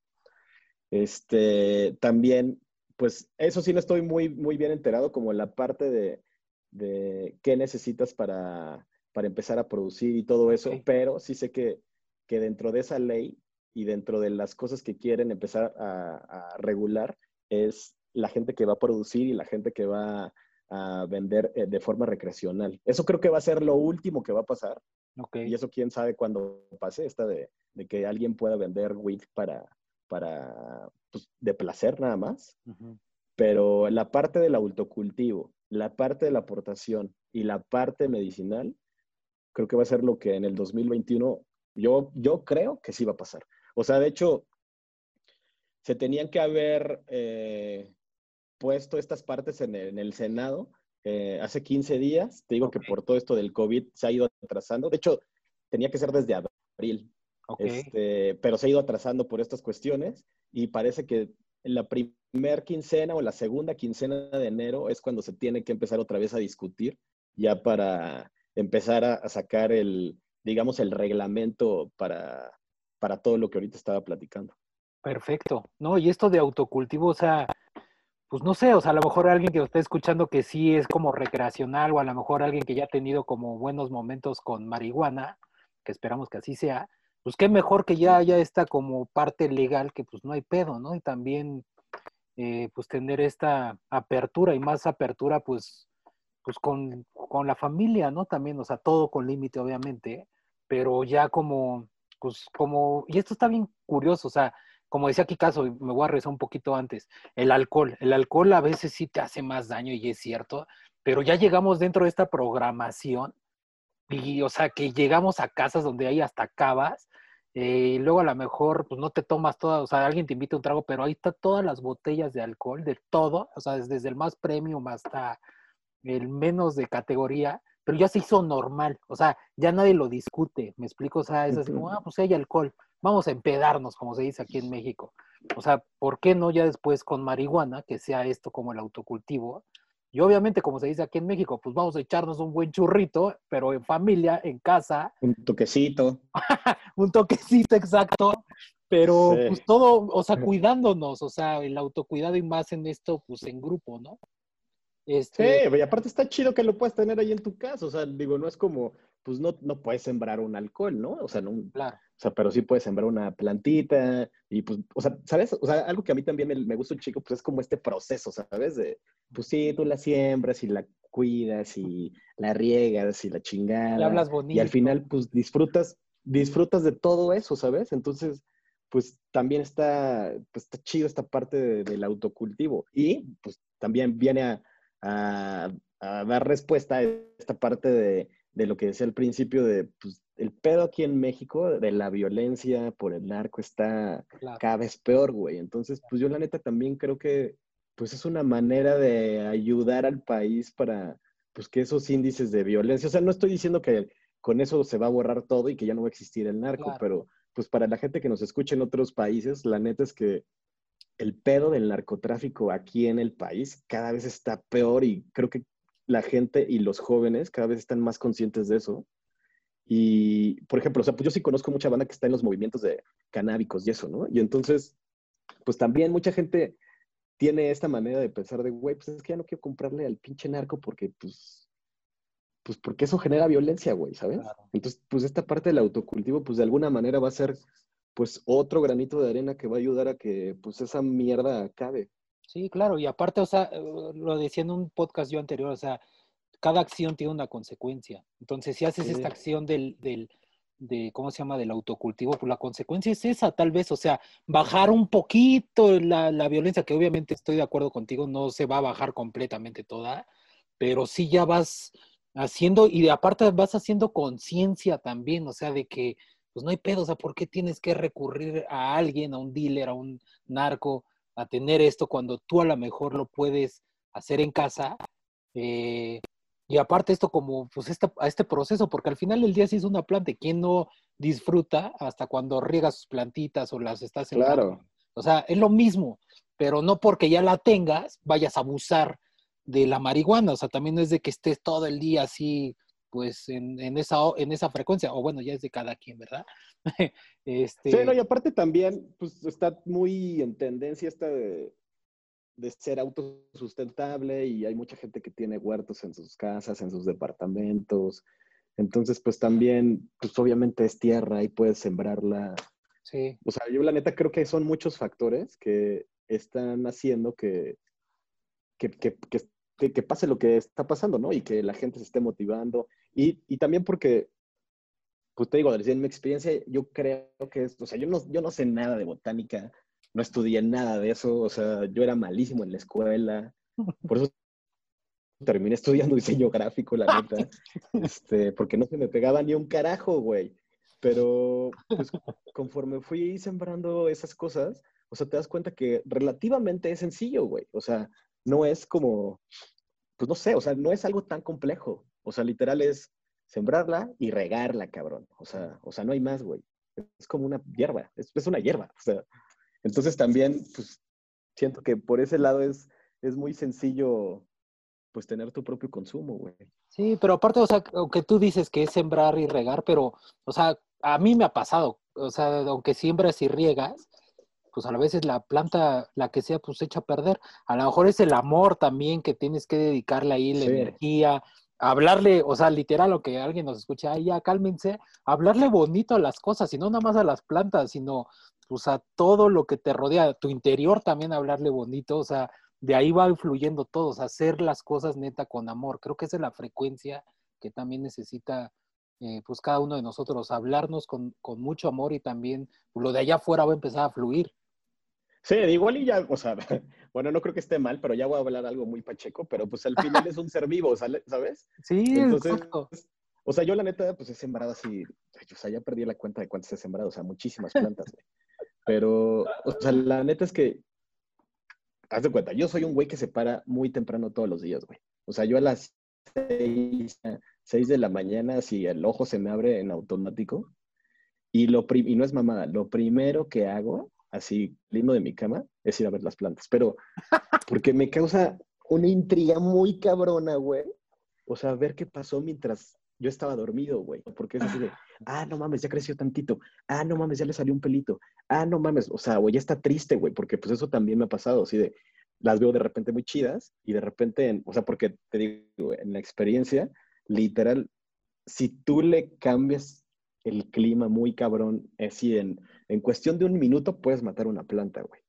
Este, también, pues eso sí no estoy muy, muy bien enterado, como la parte de, de qué necesitas para, para, empezar a producir y todo eso, pero sí sé que, que, dentro de esa ley y dentro de las cosas que quieren empezar a, a regular es la gente que va a producir y la gente que va a vender eh, de forma recreacional. Eso creo que va a ser lo último que va a pasar. Y eso quién sabe cuándo pase, esta de, de, que alguien pueda vender weed para, para pues, de placer nada más. Pero la parte del autocultivo, la parte de la aportación y la parte medicinal, creo que va a ser lo que en el 2021 yo, yo creo que sí va a pasar. O sea, de hecho, se tenían que haber eh, puesto estas partes en el, Senado eh, hace 15 días. Te digo que por todo esto del COVID se ha ido atrasando. De hecho, tenía que ser desde abril. Este, pero se ha ido atrasando por estas cuestiones y parece que en la primera quincena o la segunda quincena de enero es cuando se tiene que empezar otra vez a discutir ya para empezar a, sacar el, digamos, el reglamento para, para todo lo que ahorita estaba platicando. Perfecto. No, y esto de autocultivo, o sea, pues no sé, o sea, a lo mejor alguien que lo esté escuchando que sí es como recreacional o a lo mejor alguien que ya ha tenido como buenos momentos con marihuana, que esperamos que así sea, pues qué mejor que ya haya esta como parte legal que pues no hay pedo, ¿no? Y también eh, pues tener esta apertura y más apertura pues, pues con, con la familia, ¿no? También, o sea, todo con límite obviamente, pero ya como, pues como, y esto está bien curioso, o sea, como decía aquí caso, me voy a rezar un poquito antes, el alcohol. El alcohol a veces sí te hace más daño y es cierto, pero ya llegamos dentro de esta programación y, o sea, que llegamos a casas donde hay hasta cavas eh, y luego a lo mejor pues no te tomas todas, o sea, alguien te invita un trago, pero ahí está todas las botellas de alcohol, de todo, o sea, desde el más premium hasta el menos de categoría, pero ya se hizo normal, o sea, ya nadie lo discute, me explico, o sea, es así como, ah, pues hay alcohol, vamos a empedarnos, como se dice aquí en México. O sea, ¿por qué no ya después con marihuana, que sea esto como el autocultivo? Y obviamente, como se dice aquí en México, pues vamos a echarnos un buen churrito, pero en familia, en casa. Un toquecito. [laughs] un toquecito, exacto. Pero pues todo, o sea, cuidándonos, o sea, el autocuidado y más en esto, pues en grupo, ¿no? Este... Sí, y aparte está chido que lo puedas tener ahí en tu casa, o sea, digo, no es como, pues no, no puedes sembrar un alcohol, ¿no? O sea, no, claro. O sea, pero sí puedes sembrar una plantita y pues, o sea, ¿sabes? O sea, algo que a mí también me, gusta un chico, pues es como este proceso, ¿sabes? De, pues sí, tú la siembras y la cuidas y la riegas y la chingada. Y hablas bonito. Y al final, pues disfrutas, disfrutas de todo eso, ¿sabes? Entonces, pues también está, pues, está chido esta parte del autocultivo. Y pues también viene a, a, a dar respuesta a esta parte de de lo que decía al principio de, pues, el pedo aquí en México de la violencia por el narco está cada vez peor, güey. Entonces, pues yo la neta también creo que, pues es una manera de ayudar al país para, pues que esos índices de violencia, o sea, no estoy diciendo que con eso se va a borrar todo y que ya no va a existir el narco, pero pues para la gente que nos escucha en otros países, la neta es que el pedo del narcotráfico aquí en el país cada vez está peor y creo que la gente y los jóvenes cada vez están más conscientes de eso. Y, por ejemplo, o sea, pues yo sí conozco mucha banda que está en los movimientos de canábicos y eso, ¿no? Y entonces, pues también mucha gente tiene esta manera de pensar de, güey, pues es que ya no quiero comprarle al pinche narco porque, pues, pues porque eso genera violencia, güey, ¿sabes? Entonces, pues esta parte del autocultivo, pues de alguna manera va a ser, pues, otro granito de arena que va a ayudar a que, pues, esa mierda acabe. Sí, claro, y aparte, o sea, eh, lo decía en un podcast yo anterior, o sea, cada acción tiene una consecuencia. Entonces, si haces esta acción del, del, de, ¿cómo se llama?, del autocultivo, pues la consecuencia es esa, tal vez, o sea, bajar un poquito la, la, violencia, que obviamente estoy de acuerdo contigo, no se va a bajar completamente toda, pero sí ya vas haciendo, y de aparte vas haciendo conciencia también, o sea, de que, pues no hay pedo, o sea, ¿por qué tienes que recurrir a alguien, a un dealer, a un narco, a tener esto cuando tú a lo mejor lo puedes hacer en casa? Eh, y aparte esto como, pues este, a este proceso, porque al final del día sí es una planta, ¿quién no disfruta hasta cuando riega sus plantitas o las estás Claro. O sea, es lo mismo, pero no porque ya la tengas vayas a abusar de la marihuana, o sea, también es de que estés todo el día así, pues en, en esa, en esa frecuencia, o bueno, ya es de cada quien, ¿verdad? este... [laughs] Sí, no, y aparte también, pues está muy en tendencia esta de de ser autosustentable y hay mucha gente que tiene huertos en sus casas, en sus departamentos. Entonces, pues también, pues obviamente es tierra y puedes sembrarla. Sí. O sea, yo la neta creo que son muchos factores que están haciendo que, que, que, que, pase lo que está pasando, ¿no? Y que la gente se esté motivando. Y, y también porque, pues te digo, en mi experiencia, yo creo que esto, o sea, yo no, yo no sé nada de botánica, no estudié nada de eso, o sea, yo era malísimo en la escuela, [laughs] por eso terminé estudiando diseño gráfico, la neta, [laughs] este, porque no se me pegaba ni un carajo, güey. Pero pues, conforme fui sembrando esas cosas, o sea, te das cuenta que relativamente es sencillo, güey. O sea, no es como, pues no sé, o sea, no es algo tan complejo. O sea, literal es sembrarla y regarla, cabrón. O sea, o sea no hay más, güey. Es como una hierba, es, es una hierba. O sea, entonces también, pues, siento que por ese lado es, es muy sencillo, pues, tener tu propio consumo, güey. Sí, pero aparte, o sea, aunque tú dices que es sembrar y regar, pero, o sea, a mí me ha pasado, o sea, aunque siembras y riegas, pues a veces la planta, la que sea, pues echa a perder. A lo mejor es el amor también que tienes que dedicarle ahí, la energía, hablarle, o sea, literal, lo que alguien nos escucha, ay, ya cálmense, hablarle bonito a las cosas, y no nada más a las plantas, sino pues a todo lo que te rodea, tu interior también hablarle bonito, o sea, de ahí va influyendo todo, hacer las cosas neta con amor. Creo que esa es la frecuencia que también necesita, eh, pues cada uno de nosotros, hablarnos con, con mucho amor y también pues, lo de allá afuera va a empezar a fluir. Sí, igual y ya, o sea, [laughs] bueno, no creo que esté mal, pero ya voy a hablar algo muy pacheco, pero pues al final es un ser vivo, ¿sabes? Sí, Entonces, exacto. O sea, yo la neta, pues he sembrado así, o sea, ya perdí la cuenta de cuántas he sembrado, o sea, muchísimas plantas, Pero, o sea, la neta es que, haz de cuenta, yo soy un güey que se para muy temprano todos los días, güey. O sea, yo a las seis, de la mañana, si el ojo se me abre en automático, y, lo y no es mamada, lo primero que hago así lindo de mi cama, es ir a ver las plantas. Pero porque me causa una intriga muy cabrona, güey. O sea, ver qué pasó mientras yo estaba dormido, güey. Porque es así de, [laughs] ah, no mames, ya creció tantito. Ah, no mames, ya le salió un pelito. Ah, no mames. O sea, güey, ya está triste, güey. Porque pues eso también me ha pasado, así de, las veo de repente muy chidas y de repente, o sea, porque te digo, en la experiencia, literal, si tú le cambias el clima muy cabrón, así en en cuestión de un minuto puedes matar una planta, güey.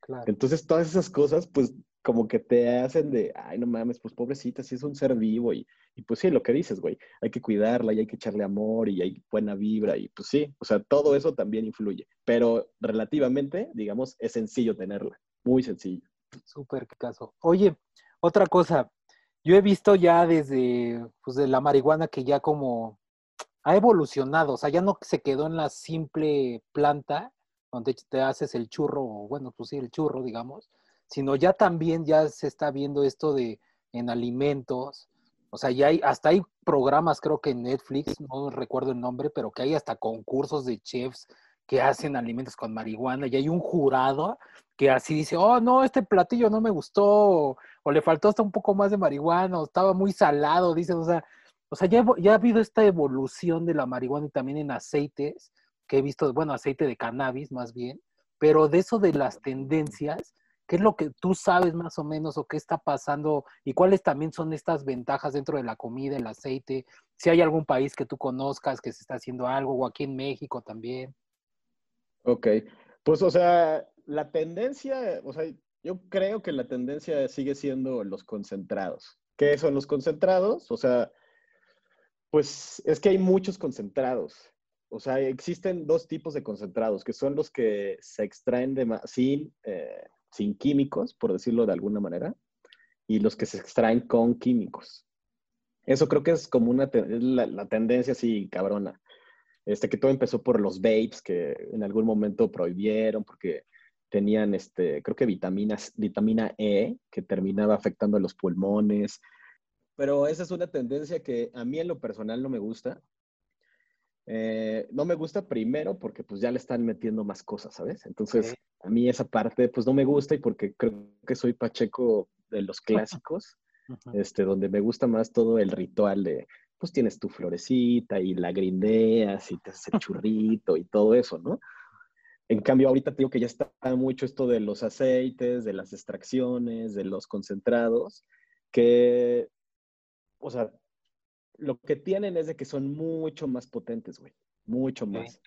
Claro. Entonces, todas esas cosas, pues, como que te hacen de, ay, no mames, pues pobrecita, sí es un ser vivo y, y pues sí, lo que dices, güey, hay que cuidarla y hay que echarle amor y hay buena vibra y pues sí, o sea, todo eso también influye, pero relativamente, digamos, es sencillo tenerla, muy sencillo. Súper caso. Oye, otra cosa, yo he visto ya desde, pues, de la marihuana que ya como ha evolucionado, o sea, ya no se quedó en la simple planta donde te haces el churro, o bueno, pues sí, el churro, digamos, sino ya también ya se está viendo esto de en alimentos, o sea, ya hay, hasta hay programas, creo que en Netflix, no recuerdo el nombre, pero que hay hasta concursos de chefs que hacen alimentos con marihuana y hay un jurado que así dice, oh, no, este platillo no me gustó, o, o le faltó hasta un poco más de marihuana, o estaba muy salado, dice, o sea, o sea, ya, ya ha habido esta evolución de la marihuana y también en aceites, que he visto, bueno, aceite de cannabis más bien, pero de eso de las tendencias, ¿qué es lo que tú sabes más o menos o qué está pasando y cuáles también son estas ventajas dentro de la comida, el aceite? Si hay algún país que tú conozcas que se está haciendo algo o aquí en México también. Ok, pues o sea, la tendencia, o sea, yo creo que la tendencia sigue siendo los concentrados. ¿Qué son los concentrados? O sea, pues es que hay muchos concentrados. o sea, existen dos tipos de concentrados, que son los que se extraen de, sin, eh, sin químicos, por decirlo de alguna manera, y los que se extraen con químicos. Eso creo que es como una la, tendencia así cabrona. Este, que todo empezó por los vapes que en algún momento prohibieron porque tenían, este, creo que vitaminas, vitamina E que terminaba afectando a los pulmones. Pero esa es una tendencia que a mí en lo personal no me gusta. Eh, no me gusta primero porque pues ya le están metiendo más cosas, ¿sabes? Entonces, a mí esa parte pues no me gusta y porque creo que soy pacheco de los clásicos, [laughs] este, donde me gusta más todo el ritual de, pues tienes tu florecita y la grindeas y te haces el [laughs] churrito y todo eso, ¿no? En cambio, ahorita te digo que ya está mucho esto de los aceites, de las extracciones, de los concentrados, que, o sea, lo que tienen es de que son mucho más potentes, güey, mucho más.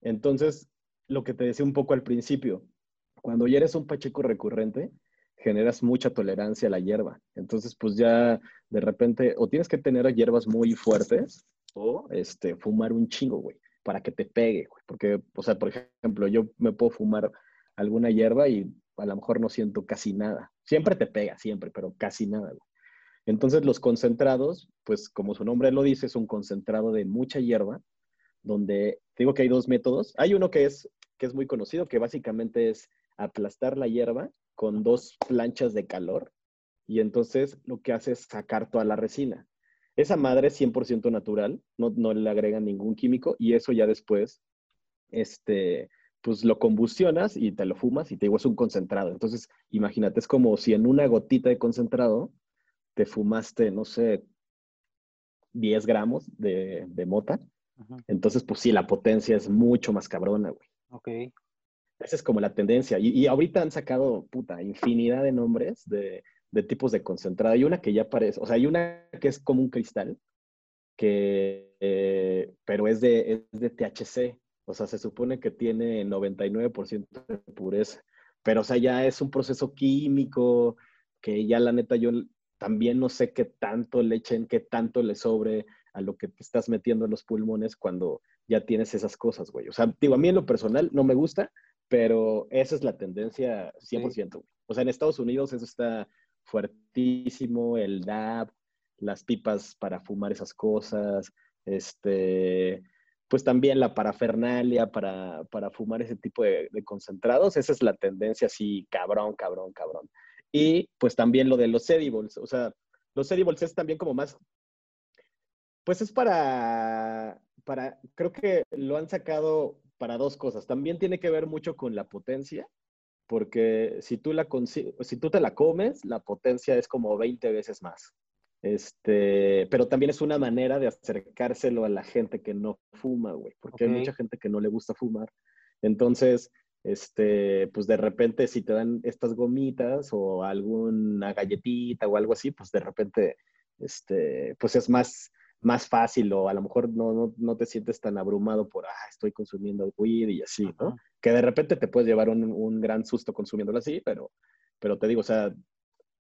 Entonces, lo que te decía un poco al principio, cuando ya eres un pacheco recurrente, generas mucha tolerancia a la hierba. Entonces, pues ya de repente, o tienes que tener hierbas muy fuertes, o este, fumar un chingo, güey, para que te pegue, güey. Porque, o sea, por ejemplo, yo me puedo fumar alguna hierba y a lo mejor no siento casi nada. Siempre te pega, siempre, pero casi nada, güey. Entonces los concentrados, pues como su nombre lo dice, es un concentrado de mucha hierba, donde digo que hay dos métodos. Hay uno que es, que es muy conocido, que básicamente es aplastar la hierba con dos planchas de calor y entonces lo que hace es sacar toda la resina. Esa madre es 100% natural, no, no le agregan ningún químico y eso ya después, este, pues lo combustionas y te lo fumas y te digo, es un concentrado. Entonces, imagínate, es como si en una gotita de concentrado te fumaste, no sé, 10 gramos de, mota. Entonces, pues sí, la potencia es mucho más cabrona, güey. Ok. Esa es como la tendencia. Y, ahorita han sacado, puta, infinidad de nombres de, tipos de concentrado. Hay una que ya parece, o sea, hay una que es como un cristal, que, eh, pero es de, es de THC. O sea, se supone que tiene 99% de pureza. Pero, o sea, ya es un proceso químico que ya la neta yo también no sé qué tanto le echen, qué tanto le sobre a lo que te estás metiendo en los pulmones cuando ya tienes esas cosas, güey. O sea, digo, a mí en lo personal no me gusta, pero esa es la tendencia 100%. O sea, en Estados Unidos eso está fuertísimo, el DAB, las pipas para fumar esas cosas, este, pues también la parafernalia para, para fumar ese tipo de, de, concentrados, esa es la tendencia así, cabrón, cabrón, cabrón. Y pues también lo de los edibles, o sea, los edibles es también como más, pues es para, para, creo que lo han sacado para dos cosas. También tiene que ver mucho con la potencia, porque si tú, la si tú te la comes, la potencia es como 20 veces más. Este, pero también es una manera de acercárselo a la gente que no fuma, güey, porque hay mucha gente que no le gusta fumar. Entonces, este, pues de repente si te dan estas gomitas o alguna galletita o algo así, pues de repente, este, pues es más, más fácil o a lo mejor no, no, te sientes tan abrumado por, ah, estoy consumiendo weed y así, ¿no? Que de repente te puedes llevar un, un, gran susto consumiéndolo así, pero, pero te digo, o sea,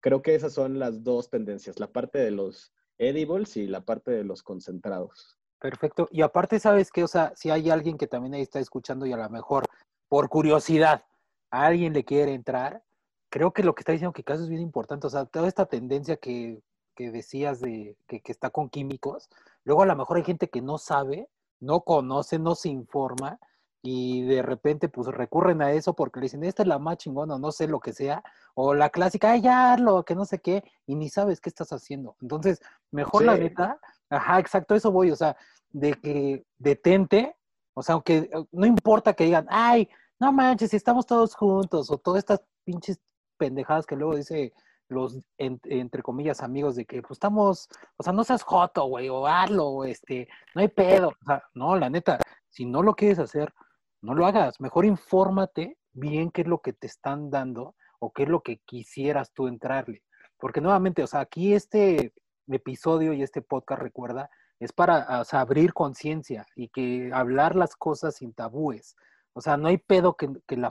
creo que esas son las dos tendencias, la parte de los edibles y la parte de los concentrados. Perfecto. Y aparte, ¿sabes qué? O sea, si hay alguien que también ahí está escuchando y a lo mejor por curiosidad, a alguien le quiere entrar, creo que lo que está diciendo que caso es bien importante. O sea, toda esta tendencia que, decías de que, está con químicos, luego a lo mejor hay gente que no sabe, no conoce, no se informa y de repente pues recurren a eso porque le dicen, esta es la más chingona, no sé lo que sea, o la clásica, ay, ya, lo que no sé qué, y ni sabes qué estás haciendo. Entonces, mejor la neta, ajá, exacto, eso voy, o sea, de que detente, o sea, aunque no importa que digan, ay, no manches, si estamos todos juntos, o todas estas pinches pendejadas que luego dice los, entre comillas, amigos de que, pues estamos, o sea, no seas joto, güey, o hazlo, este, no hay pedo. O sea, no, la neta, si no lo quieres hacer, no lo hagas. Mejor infórmate bien qué es lo que te están dando o qué es lo que quisieras tú entrarle. Porque nuevamente, o sea, aquí este episodio y este podcast, recuerda, es para abrir conciencia y que hablar las cosas sin tabúes. O sea, no hay pedo que, la,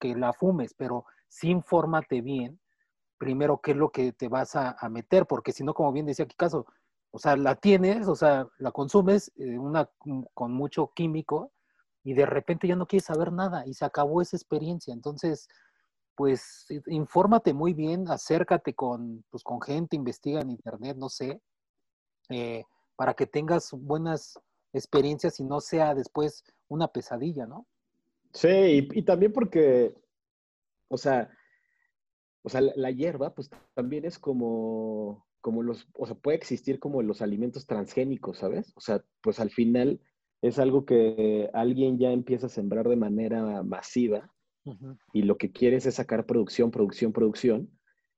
que la fumes, pero sí infórmate bien primero qué es lo que te vas a, meter, porque si no, como bien decía caso, o sea, la tienes, o sea, la consumes eh, una, con mucho químico y de repente ya no quieres saber nada y se acabó esa experiencia. Entonces, pues infórmate muy bien, acércate con, pues, con gente, investiga en internet, no sé, eh, para que tengas buenas experiencias y no sea después una pesadilla, ¿no? Sí, y, también porque, o sea, o sea, la, hierba, pues también es como, como los, o sea, puede existir como los alimentos transgénicos, ¿sabes? O sea, pues al final es algo que alguien ya empieza a sembrar de manera masiva y lo que quieres es sacar producción, producción, producción.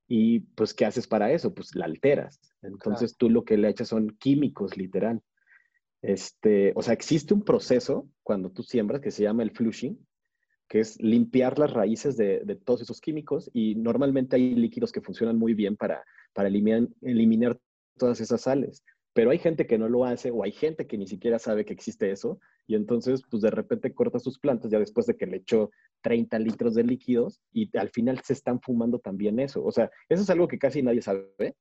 Y pues, ¿qué haces para eso? Pues la alteras. Entonces tú lo que le echas son químicos, literal. Este, o sea, existe un proceso cuando tú siembras que se llama el flushing, que es limpiar las raíces de, de todos esos químicos y normalmente hay líquidos que funcionan muy bien para, para eliminar, eliminar todas esas sales. Pero hay gente que no lo hace o hay gente que ni siquiera sabe que existe eso y entonces pues de repente corta sus plantas ya después de que le echó 30 litros de líquidos y al final se están fumando también eso. O sea, eso es algo que casi nadie sabe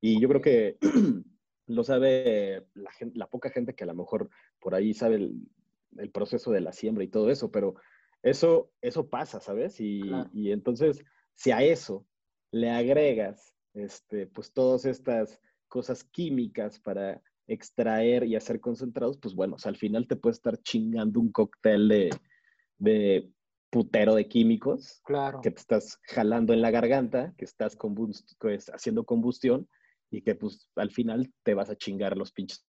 y yo creo que [clears throat] lo sabe la, la poca gente que a lo mejor por ahí sabe el, proceso de la siembra y todo eso, pero eso, eso pasa, ¿sabes? Y, y entonces si a eso le agregas este, pues todas estas cosas químicas para extraer y hacer concentrados, pues bueno, al final te puede estar chingando un cóctel de, putero de químicos claro. que te estás jalando en la garganta, que estás haciendo combustión y que pues al final te vas a chingar los pinches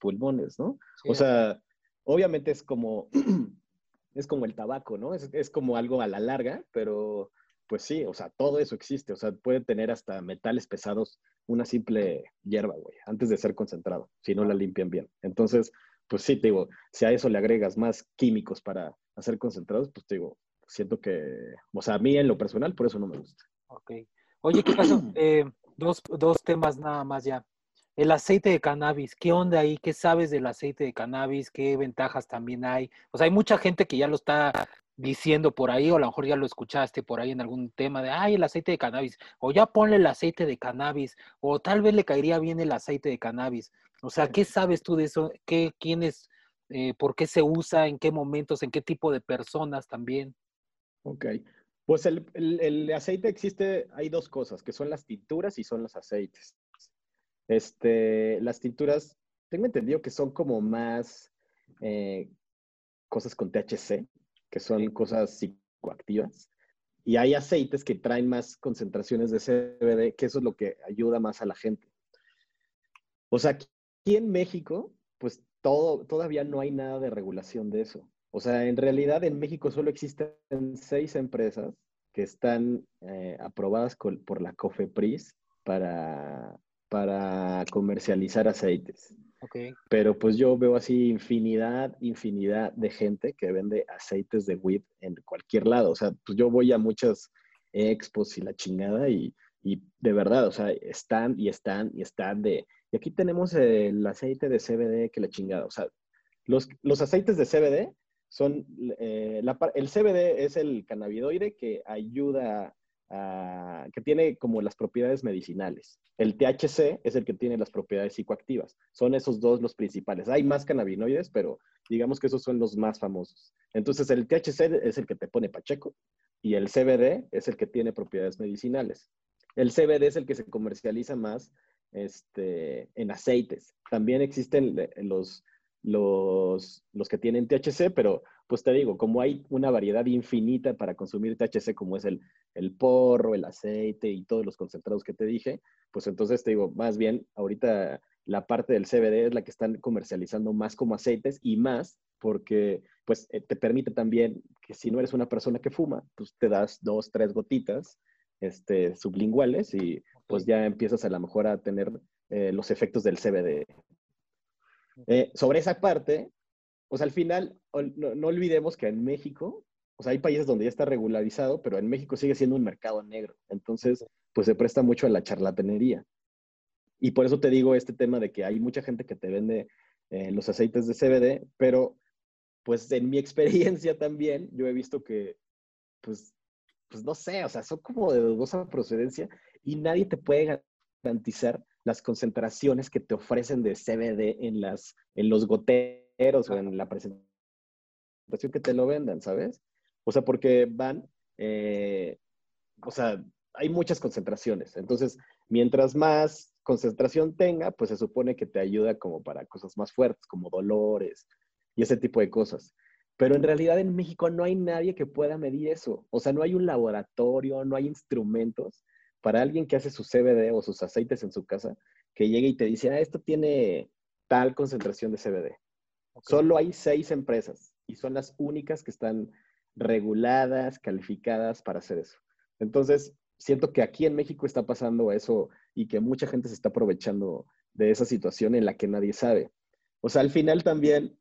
pulmones, ¿no? o sea, obviamente es como, [clears throat] es como el tabaco, ¿no? Es, es como algo a la larga, pero pues sí, o sea, todo eso existe, o sea, puede tener hasta metales pesados una simple hierba, güey, antes de ser concentrado, si no la limpian bien. Entonces, pues sí, te digo, si a eso le agregas más químicos para hacer concentrados, pues te digo, siento que, o sea, a mí en lo personal, por eso no me gusta. Ok. Oye, ¿qué pasó? [clears throat] Eh, dos, dos temas nada más ya. El aceite de cannabis, ¿qué onda ahí? ¿Qué sabes del aceite de cannabis? ¿Qué ventajas también hay? O sea, hay mucha gente que ya lo está diciendo por ahí, o a lo mejor ya lo escuchaste por ahí en algún tema de, ay, el aceite de cannabis, o ya ponle el aceite de cannabis, o tal vez le caería bien el aceite de cannabis. O sea, ¿qué sabes tú de eso? ¿Qué, quién es, eh, por qué se usa, en qué momentos, en qué tipo de personas también? Ok. Pues el, el, aceite existe, hay dos cosas, que son las tinturas y son los aceites. Este, las tinturas, tengo entendido que son como más eh, cosas con THC, que son cosas psicoactivas. Y hay aceites que traen más concentraciones de CBD, que eso es lo que ayuda más a la gente. O sea, aquí en México, pues todo, todavía no hay nada de regulación de eso. O sea, en realidad en México solo existen seis empresas que están eh, aprobadas por la COFEPRIS para, para comercializar aceites. Pero pues yo veo así infinidad, infinidad de gente que vende aceites de weed en cualquier lado. O sea, pues yo voy a muchas expos y la chingada y, de verdad, o sea, están y están y están de... Y aquí tenemos el aceite de CBD que la chingada. O sea, los, los aceites de CBD son... Eh, el CBD es el cannabinoide que ayuda que tiene como las propiedades medicinales. El THC es el que tiene las propiedades psicoactivas. Son esos dos los principales. Hay más cannabinoides, pero digamos que esos son los más famosos. Entonces, el THC es el que te pone pacheco y el CBD es el que tiene propiedades medicinales. El CBD es el que se comercializa más este, en aceites. También existen los, los, los que tienen THC, pero pues te digo, como hay una variedad infinita para consumir THC, como es el, el porro, el aceite y todos los concentrados que te dije, pues entonces te digo, más bien, ahorita la parte del CBD es la que están comercializando más como aceites y más porque pues eh, te permite también que si no eres una persona que fuma, pues te das dos, tres gotitas este, sublinguales y pues ya empiezas a lo mejor a tener eh, los efectos del CBD. Eh, sobre esa parte, pues al final, no, olvidemos que en México, o sea, hay países donde ya está regularizado, pero en México sigue siendo un mercado negro. Entonces, pues se presta mucho a la charlatanería. Y por eso te digo este tema de que hay mucha gente que te vende eh, los aceites de CBD, pero pues en mi [laughs] experiencia también, yo he visto que, pues, pues no sé, o sea, son como de dudosa procedencia y nadie te puede garantizar las concentraciones que te ofrecen de CBD en, las, en los goteros o en la presentación que te lo vendan, ¿sabes? O sea, porque van, eh, o sea, hay muchas concentraciones. Entonces, mientras más concentración tenga, pues se supone que te ayuda como para cosas más fuertes, como dolores y ese tipo de cosas. Pero en realidad en México no hay nadie que pueda medir eso. O sea, no hay un laboratorio, no hay instrumentos para alguien que hace su CBD o sus aceites en su casa, que llegue y te dice, ah, esto tiene tal concentración de CBD. Solo hay seis empresas y son las únicas que están reguladas, calificadas para hacer eso. Entonces, siento que aquí en México está pasando eso y que mucha gente se está aprovechando de esa situación en la que nadie sabe. O sea, al final también,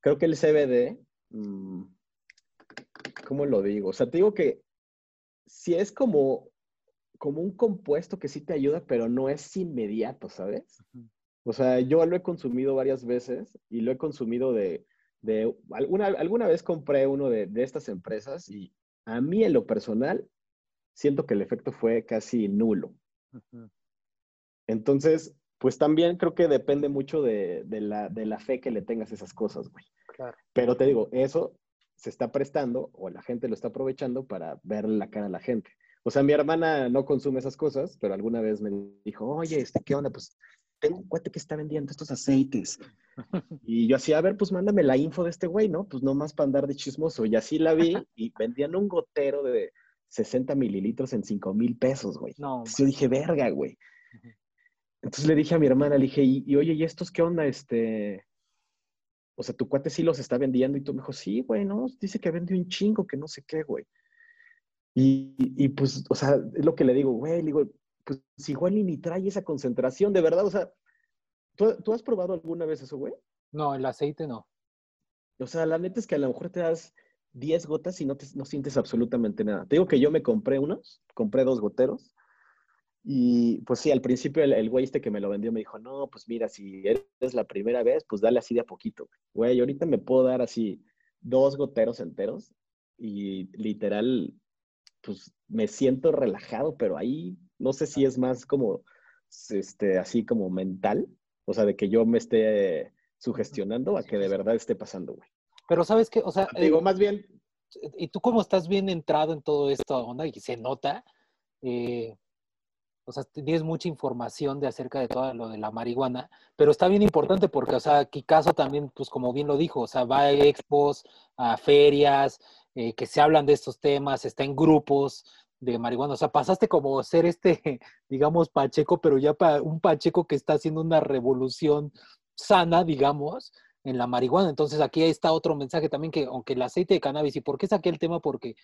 creo que el CBD, mm, ¿cómo lo digo? O sea, te digo que si es como, como un compuesto que sí te ayuda, pero no es inmediato, ¿sabes? O sea, yo lo he consumido varias veces y lo he consumido de, de alguna, alguna vez compré uno de, de estas empresas y a mí en lo personal siento que el efecto fue casi nulo. Entonces, pues también creo que depende mucho de, la, fe que le tengas a esas cosas, güey. Pero te digo, eso se está prestando o la gente lo está aprovechando para ver la cara a la gente. O sea, mi hermana no consume esas cosas, pero alguna vez me dijo, oye, este, ¿qué onda? Pues tengo un cuate que está vendiendo estos aceites. [laughs] Y yo así, a ver, pues mándame la info de este güey, ¿no? Pues nomás para andar de chismoso. Y así la vi [laughs] y vendían un gotero de 60 mililitros en 5 mil pesos, güey. No, yo dije, verga, güey. Entonces le dije a mi hermana, le dije, y, oye, ¿y estos qué onda? Este, o sea, tu cuate sí los está vendiendo. Y tú me dijo, sí, güey, no, dice que vende un chingo, que no sé qué, güey. Y, y, pues, o sea, es lo que le digo, güey, le digo, pues igual ni trae esa concentración, de verdad, o sea, ¿tú, ¿tú has probado alguna vez eso, güey? No, el aceite no. O sea, la neta es que a lo mejor te das 10 gotas y no, te, no sientes absolutamente nada. Te digo que yo me compré unos, compré dos goteros. Y pues sí, al principio el, güey este que me lo vendió me dijo, no, pues mira, si eres la primera vez, pues dale así de a poquito. Güey, ahorita me puedo dar así dos goteros enteros y literal, pues me siento relajado, pero ahí no sé si es más como, este, así como mental, o sea, de que yo me esté sugestionando a que de verdad esté pasando, güey. Pero sabes que, o sea... Digo, eh, más bien... Y tú como estás bien entrado en todo esto, onda, y se nota, eh, o sea, tienes mucha información de acerca de todo lo de la marihuana, pero está bien importante porque, o sea, Kikazo también, pues como bien lo dijo, o sea, va a expos, a ferias, eh, que se hablan de estos temas, está en grupos de marihuana, o sea, pasaste como ser este, [laughs] digamos, Pacheco, pero ya para un Pacheco que está haciendo una revolución sana, digamos, en la marihuana. Entonces aquí está otro mensaje también que aunque el aceite de cannabis, ¿y por qué saqué el tema? Porque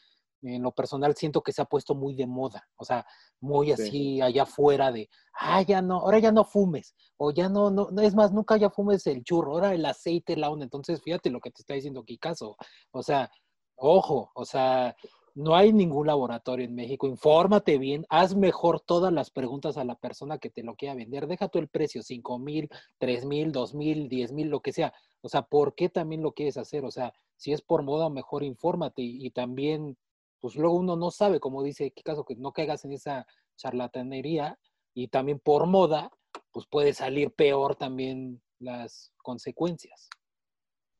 en lo personal siento que se ha puesto muy de moda, o sea, muy así allá afuera de, ah, ya no, ahora ya no fumes, o ya no, no, es más, nunca ya fumes el churro, ahora el aceite, la onda. Entonces, fíjate lo que te está diciendo Kikazo, o sea, ojo, o sea, no hay ningún laboratorio en México. Infórmate bien, haz mejor todas las preguntas a la persona que te lo quiera vender. Deja tú el precio, 5 mil, 3 mil, 2 mil, 10 mil, lo que sea. O sea, ¿por qué también lo quieres hacer? O sea, si es por moda, mejor infórmate y, también, pues luego uno no sabe, como dice caso que no caigas en esa charlatanería y también por moda, pues puede salir peor también las consecuencias.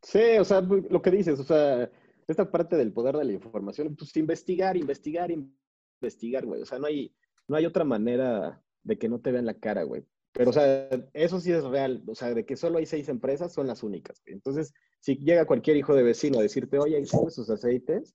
Sí, o sea, lo que dices, o sea, esta parte del poder de la información, pues investigar, investigar, investigar, güey. O sea, no hay, no hay otra manera de que no te vean la cara, güey. Pero, o sea, eso sí es real. O sea, de que solo hay seis empresas, son las únicas. Entonces, si llega cualquier hijo de vecino a decirte, oye, ¿y sus aceites?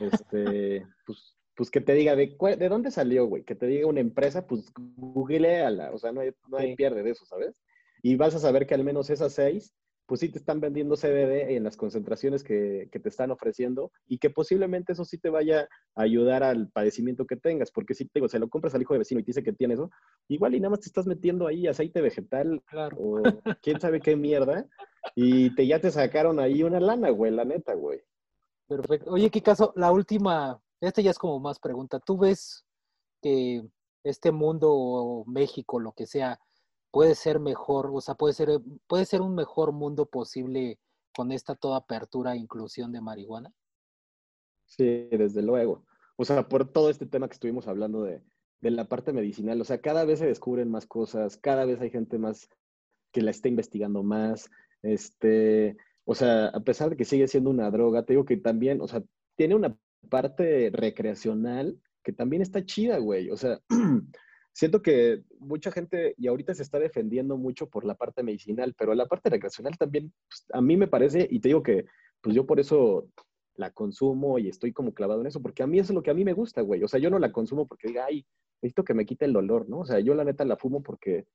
Este, [laughs] pues, pues que te diga, ¿de, ¿de dónde salió, güey? Que te diga una empresa, pues la, O sea, no hay, no hay pierde de eso, ¿sabes? Y vas a saber que al menos esas seis pues sí te están vendiendo CBD en las concentraciones que, te están ofreciendo y que posiblemente eso sí te vaya a ayudar al padecimiento que tengas, porque si te digo, se lo compras al hijo de vecino y te dice que tiene eso, igual y nada más te estás metiendo ahí aceite vegetal o quién sabe qué mierda y te, ya te sacaron ahí una lana, güey, la neta, güey. Perfecto. Oye, ¿qué caso? La última, esta ya es como más pregunta. ¿Tú ves que este mundo o México, lo que sea, puede ser mejor, o sea, puede ser, puede ser un mejor mundo posible con esta toda apertura e inclusión de marihuana? Sí, desde luego. O sea, por todo este tema que estuvimos hablando de, de la parte medicinal. O sea, cada vez se descubren más cosas, cada vez hay gente más que la está investigando más. Este, o sea, a pesar de que sigue siendo una droga, te digo que también, o sea, tiene una parte recreacional que también está chida, güey. O sea, [clears throat] siento que mucha gente, y ahorita se está defendiendo mucho por la parte medicinal, pero la parte recreacional también, pues, a mí me parece, y te digo que, pues yo por eso la consumo y estoy como clavado en eso, porque a mí eso es lo que a mí me gusta, güey. O sea, yo no la consumo porque diga, ay, necesito que me quite el dolor, ¿no? O sea, yo la neta la fumo porque,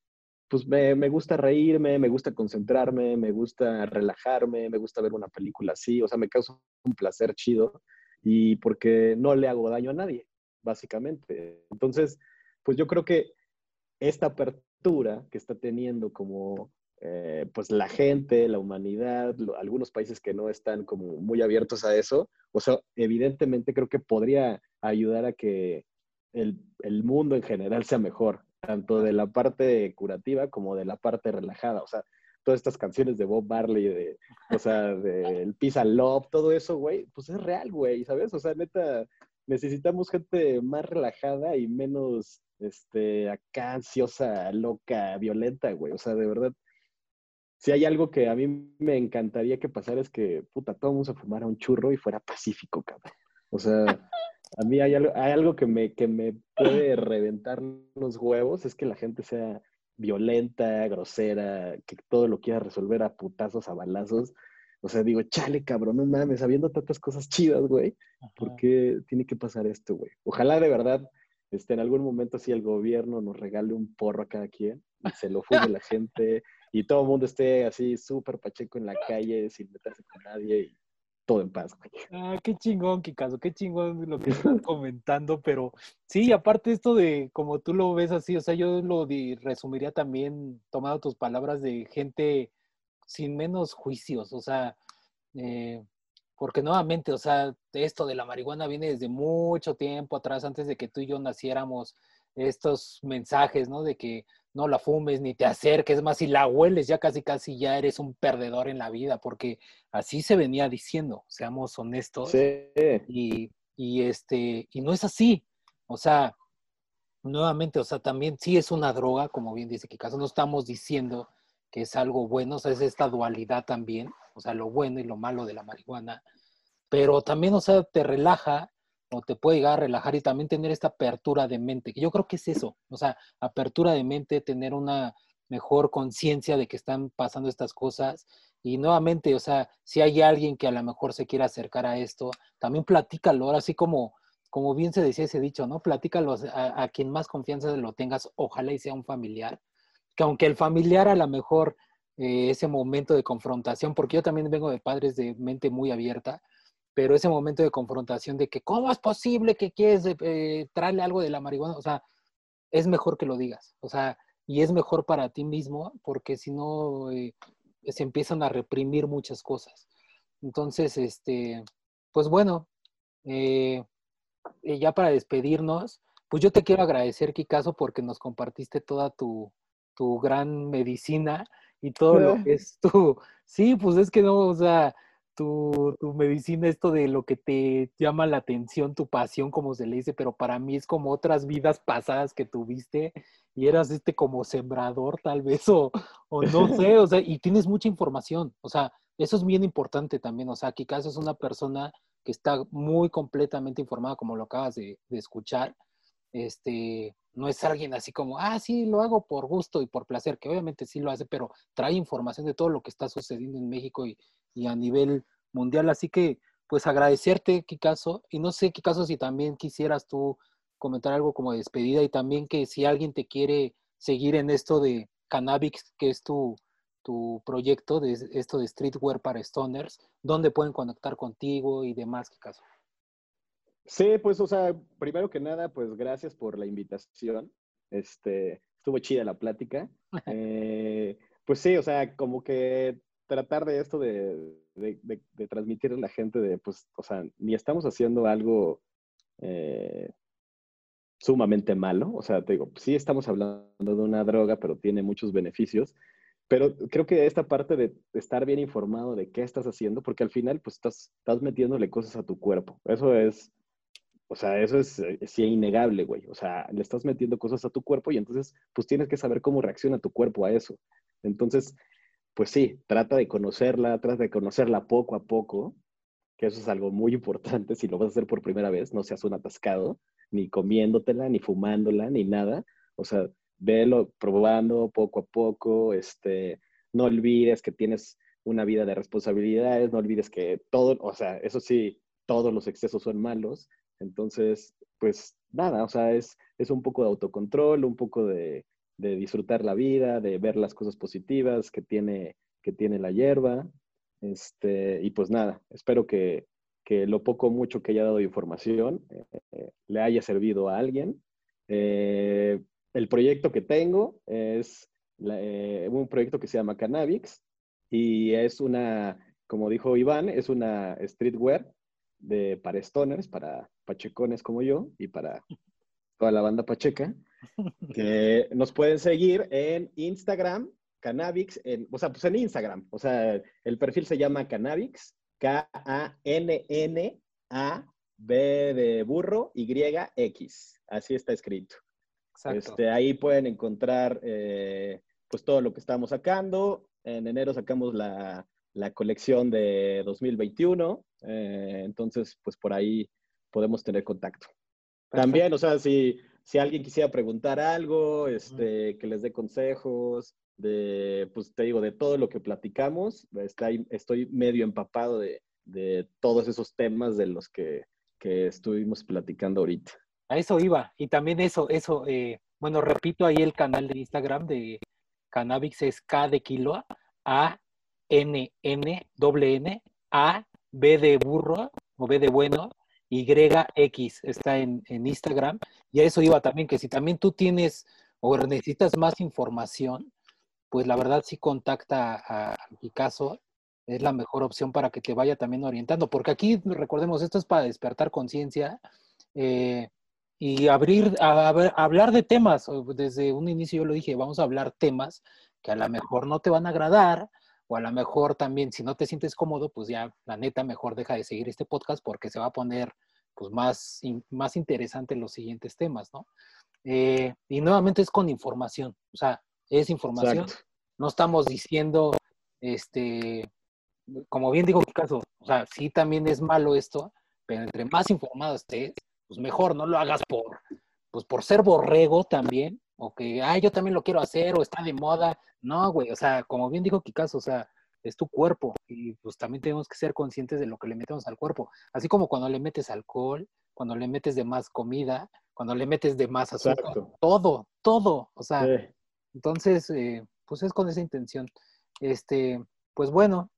pues me, me gusta reírme, me gusta concentrarme, me gusta relajarme, me gusta ver una película así, o sea, me causa un placer chido y porque no le hago daño a nadie, básicamente. Entonces, pues yo creo que esta apertura que está teniendo como eh, pues la gente, la humanidad, algunos países que no están como muy abiertos a eso, o sea, evidentemente creo que podría ayudar a que el, el, mundo en general sea mejor, tanto de la parte curativa como de la parte relajada, o sea, todas estas canciones de Bob Marley, de, o sea, del Pizza Love, todo eso, güey, pues es real, güey, ¿sabes? O sea, neta, necesitamos gente más relajada y menos, este, acá ansiosa, loca, violenta, güey, o sea, de verdad, si hay algo que a mí me encantaría que pasara es que, puta, todo el mundo se fumara un churro y fuera pacífico, cabrón. O sea, a mí hay algo, hay algo que, me, que me puede reventar los huevos, es que la gente sea violenta, grosera, que todo lo quiera resolver a putazos, a balazos. O sea, digo, chale, cabrón, no mames, sabiendo tantas cosas chidas, güey, ¿por qué tiene que pasar esto, güey? Ojalá de verdad, este, en algún momento si el gobierno nos regale un porro a cada quien y se lo fume la gente y todo el mundo esté así súper pacheco en la calle sin meterse con nadie y todo en paz. Ah, qué chingón, caso, qué chingón lo que estás [laughs] comentando, pero sí, aparte esto de como tú lo ves así, o sea, yo lo resumiría también, tomando tus palabras de gente sin menos juicios, o sea, eh, porque nuevamente, o sea, esto de la marihuana viene desde mucho tiempo atrás, antes de que tú y yo naciéramos, estos mensajes, ¿no? De que no la fumes ni te acerques, más si la hueles ya casi casi ya eres un perdedor en la vida, porque así se venía diciendo, seamos honestos. Sí. Y, y, este, y no es así. O sea, nuevamente, o sea, también sí es una droga, como bien dice Kikazo, no estamos diciendo que es algo bueno, o sea, es esta dualidad también, o sea, lo bueno y lo malo de la marihuana, pero también, o sea, te relaja, o te puede llegar a relajar y también tener esta apertura de mente, que yo creo que es eso, o sea, apertura de mente, tener una mejor conciencia de que están pasando estas cosas y nuevamente, o sea, si hay alguien que a lo mejor se quiera acercar a esto, también platícalo, ahora así como, como bien se decía ese dicho, ¿no? Platícalo a, quien más confianza lo tengas, ojalá y sea un familiar, que aunque el familiar a lo mejor eh, ese momento de confrontación, porque yo también vengo de padres de mente muy abierta, pero ese momento de confrontación de que, ¿cómo es posible que quieres eh, traerle algo de la marihuana? O sea, es mejor que lo digas, o sea, y es mejor para ti mismo porque si no eh, se empiezan a reprimir muchas cosas. Entonces, este, pues bueno, eh, ya para despedirnos, pues yo te quiero agradecer, Kikazo, porque nos compartiste toda tu, tu gran medicina y todo lo que es tu, sí, pues es que no, o sea, tu, tu, medicina, esto de lo que te llama la atención, tu pasión, como se le dice, pero para mí es como otras vidas pasadas que tuviste y eras este como sembrador tal vez, o, o no [laughs] sé, o sea, y tienes mucha información, o sea, eso es bien importante también, o sea, Kikazo es una persona que está muy completamente informada, como lo acabas de, de escuchar, este, no es alguien así como, ah, sí, lo hago por gusto y por placer, que obviamente sí lo hace, pero trae información de todo lo que está sucediendo en México y, y a nivel mundial. Así que, pues agradecerte, Kikazo, y no sé, Kikazo, si también quisieras tú comentar algo como despedida y también que si alguien te quiere seguir en esto de Cannabis, que es tu, tu proyecto, de esto de streetwear para stoners, ¿dónde pueden conectar contigo y demás, Kikazo? Sí, pues, o sea, primero que nada, pues gracias por la invitación. Este, estuvo chida la plática. [laughs] Eh, pues sí, o sea, como que tratar de esto de, de, de, transmitir a la gente de, pues, o sea, ni estamos haciendo algo eh, sumamente malo. O sea, te digo, sí estamos hablando de una droga, pero tiene muchos beneficios. Pero creo que esta parte de estar bien informado de qué estás haciendo, porque al final, pues, estás, estás metiéndole cosas a tu cuerpo. Eso es, O sea, eso es eh, sí innegable, güey. O sea, le estás metiendo cosas a tu cuerpo y entonces, pues tienes que saber cómo reacciona tu cuerpo a eso. Entonces, pues sí, trata de conocerla, trata de conocerla poco a poco, que eso es algo muy importante si lo vas a hacer por primera vez, no seas un atascado, ni comiéndotela, ni fumándola, ni nada. O sea, velo probando poco a poco, este, no olvides que tienes una vida de responsabilidades, no olvides que todo, o sea, eso sí, todos los excesos son malos. Entonces, pues nada, o sea, es, es un poco de autocontrol, un poco de, de disfrutar la vida, de ver las cosas positivas que tiene, que tiene la hierba. Este, y pues nada, espero que, que lo poco o mucho que haya dado información eh, le haya servido a alguien. Eh, el proyecto que tengo es eh, un proyecto que se llama Cannabix y es una, como dijo Iván, es una streetwear de, para stoners, para pachecones como yo y para toda la banda pacheca, que nos pueden seguir en Instagram, Cannabix, en, o sea, pues en Instagram, o sea, el perfil se llama Cannabix, K-A-N-N-A B de burro, Y-X. Así está escrito. Este, ahí pueden encontrar eh, pues todo lo que estamos sacando. En enero sacamos la, colección de 2021. Eh, entonces, pues por ahí podemos tener contacto. También, o sea, si, si alguien quisiera preguntar algo, este, que les dé consejos, de, pues te digo, de todo lo que platicamos, estoy medio empapado de, de todos esos temas de los que, estuvimos platicando ahorita. A eso iba. Y también eso, eso, eh, bueno, repito ahí el canal de Instagram de Cannabis es K de kilo, A, N, N, doble N, A, B de burro, o B de bueno, Y, X, está en, Instagram. Y a eso iba también, que si también tú tienes o necesitas más información, pues la verdad sí contacta a, Picasso es la mejor opción para que te vaya también orientando, porque aquí, recordemos, esto es para despertar conciencia eh, y abrir, hablar de temas. Desde un inicio yo lo dije, vamos a hablar temas que a lo mejor no te van a agradar, o a lo mejor también si no te sientes cómodo, pues ya la neta mejor deja de seguir este podcast porque se va a poner pues más, más interesante los siguientes temas, ¿no? Eh, y nuevamente es con información, o sea, es información. No estamos diciendo, este, como bien digo caso, o sea, sí también es malo esto, pero entre más informado estés, pues mejor, no lo hagas por, pues por ser borrego también, o que, ay, yo también lo quiero hacer, o está de moda. No, güey, o sea, como bien dijo Kikazo, o sea, es tu cuerpo y pues también tenemos que ser conscientes de lo que le metemos al cuerpo. Así como cuando le metes alcohol, cuando le metes de más comida, cuando le metes de más azúcar, todo, todo, o sea, entonces, eh, pues es con esa intención. Este, pues bueno,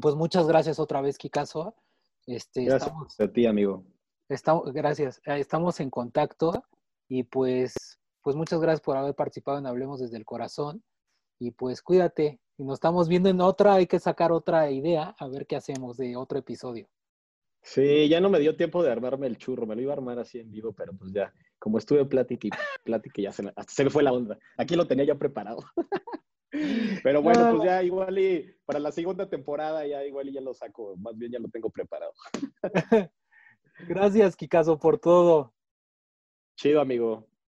pues muchas gracias otra vez, Kikazo. Este, gracias a ti, amigo. Estamos, gracias. Eh, estamos en contacto y pues, pues muchas gracias por haber participado en Hablemos desde el Corazón. Y pues cuídate. Y nos estamos viendo en otra, hay que sacar otra idea, a ver qué hacemos de otro episodio. Sí, ya no me dio tiempo de armarme el churro, me lo iba a armar así en vivo, pero pues ya, como estuve plática y plática, ya se me, se me fue la onda. Aquí lo tenía ya preparado. [laughs] Pero bueno, pues ya igual y para la segunda temporada ya igual y ya lo saco, más bien ya lo tengo preparado. [laughs] [laughs] Gracias, Kikazo, por todo. Chido, amigo.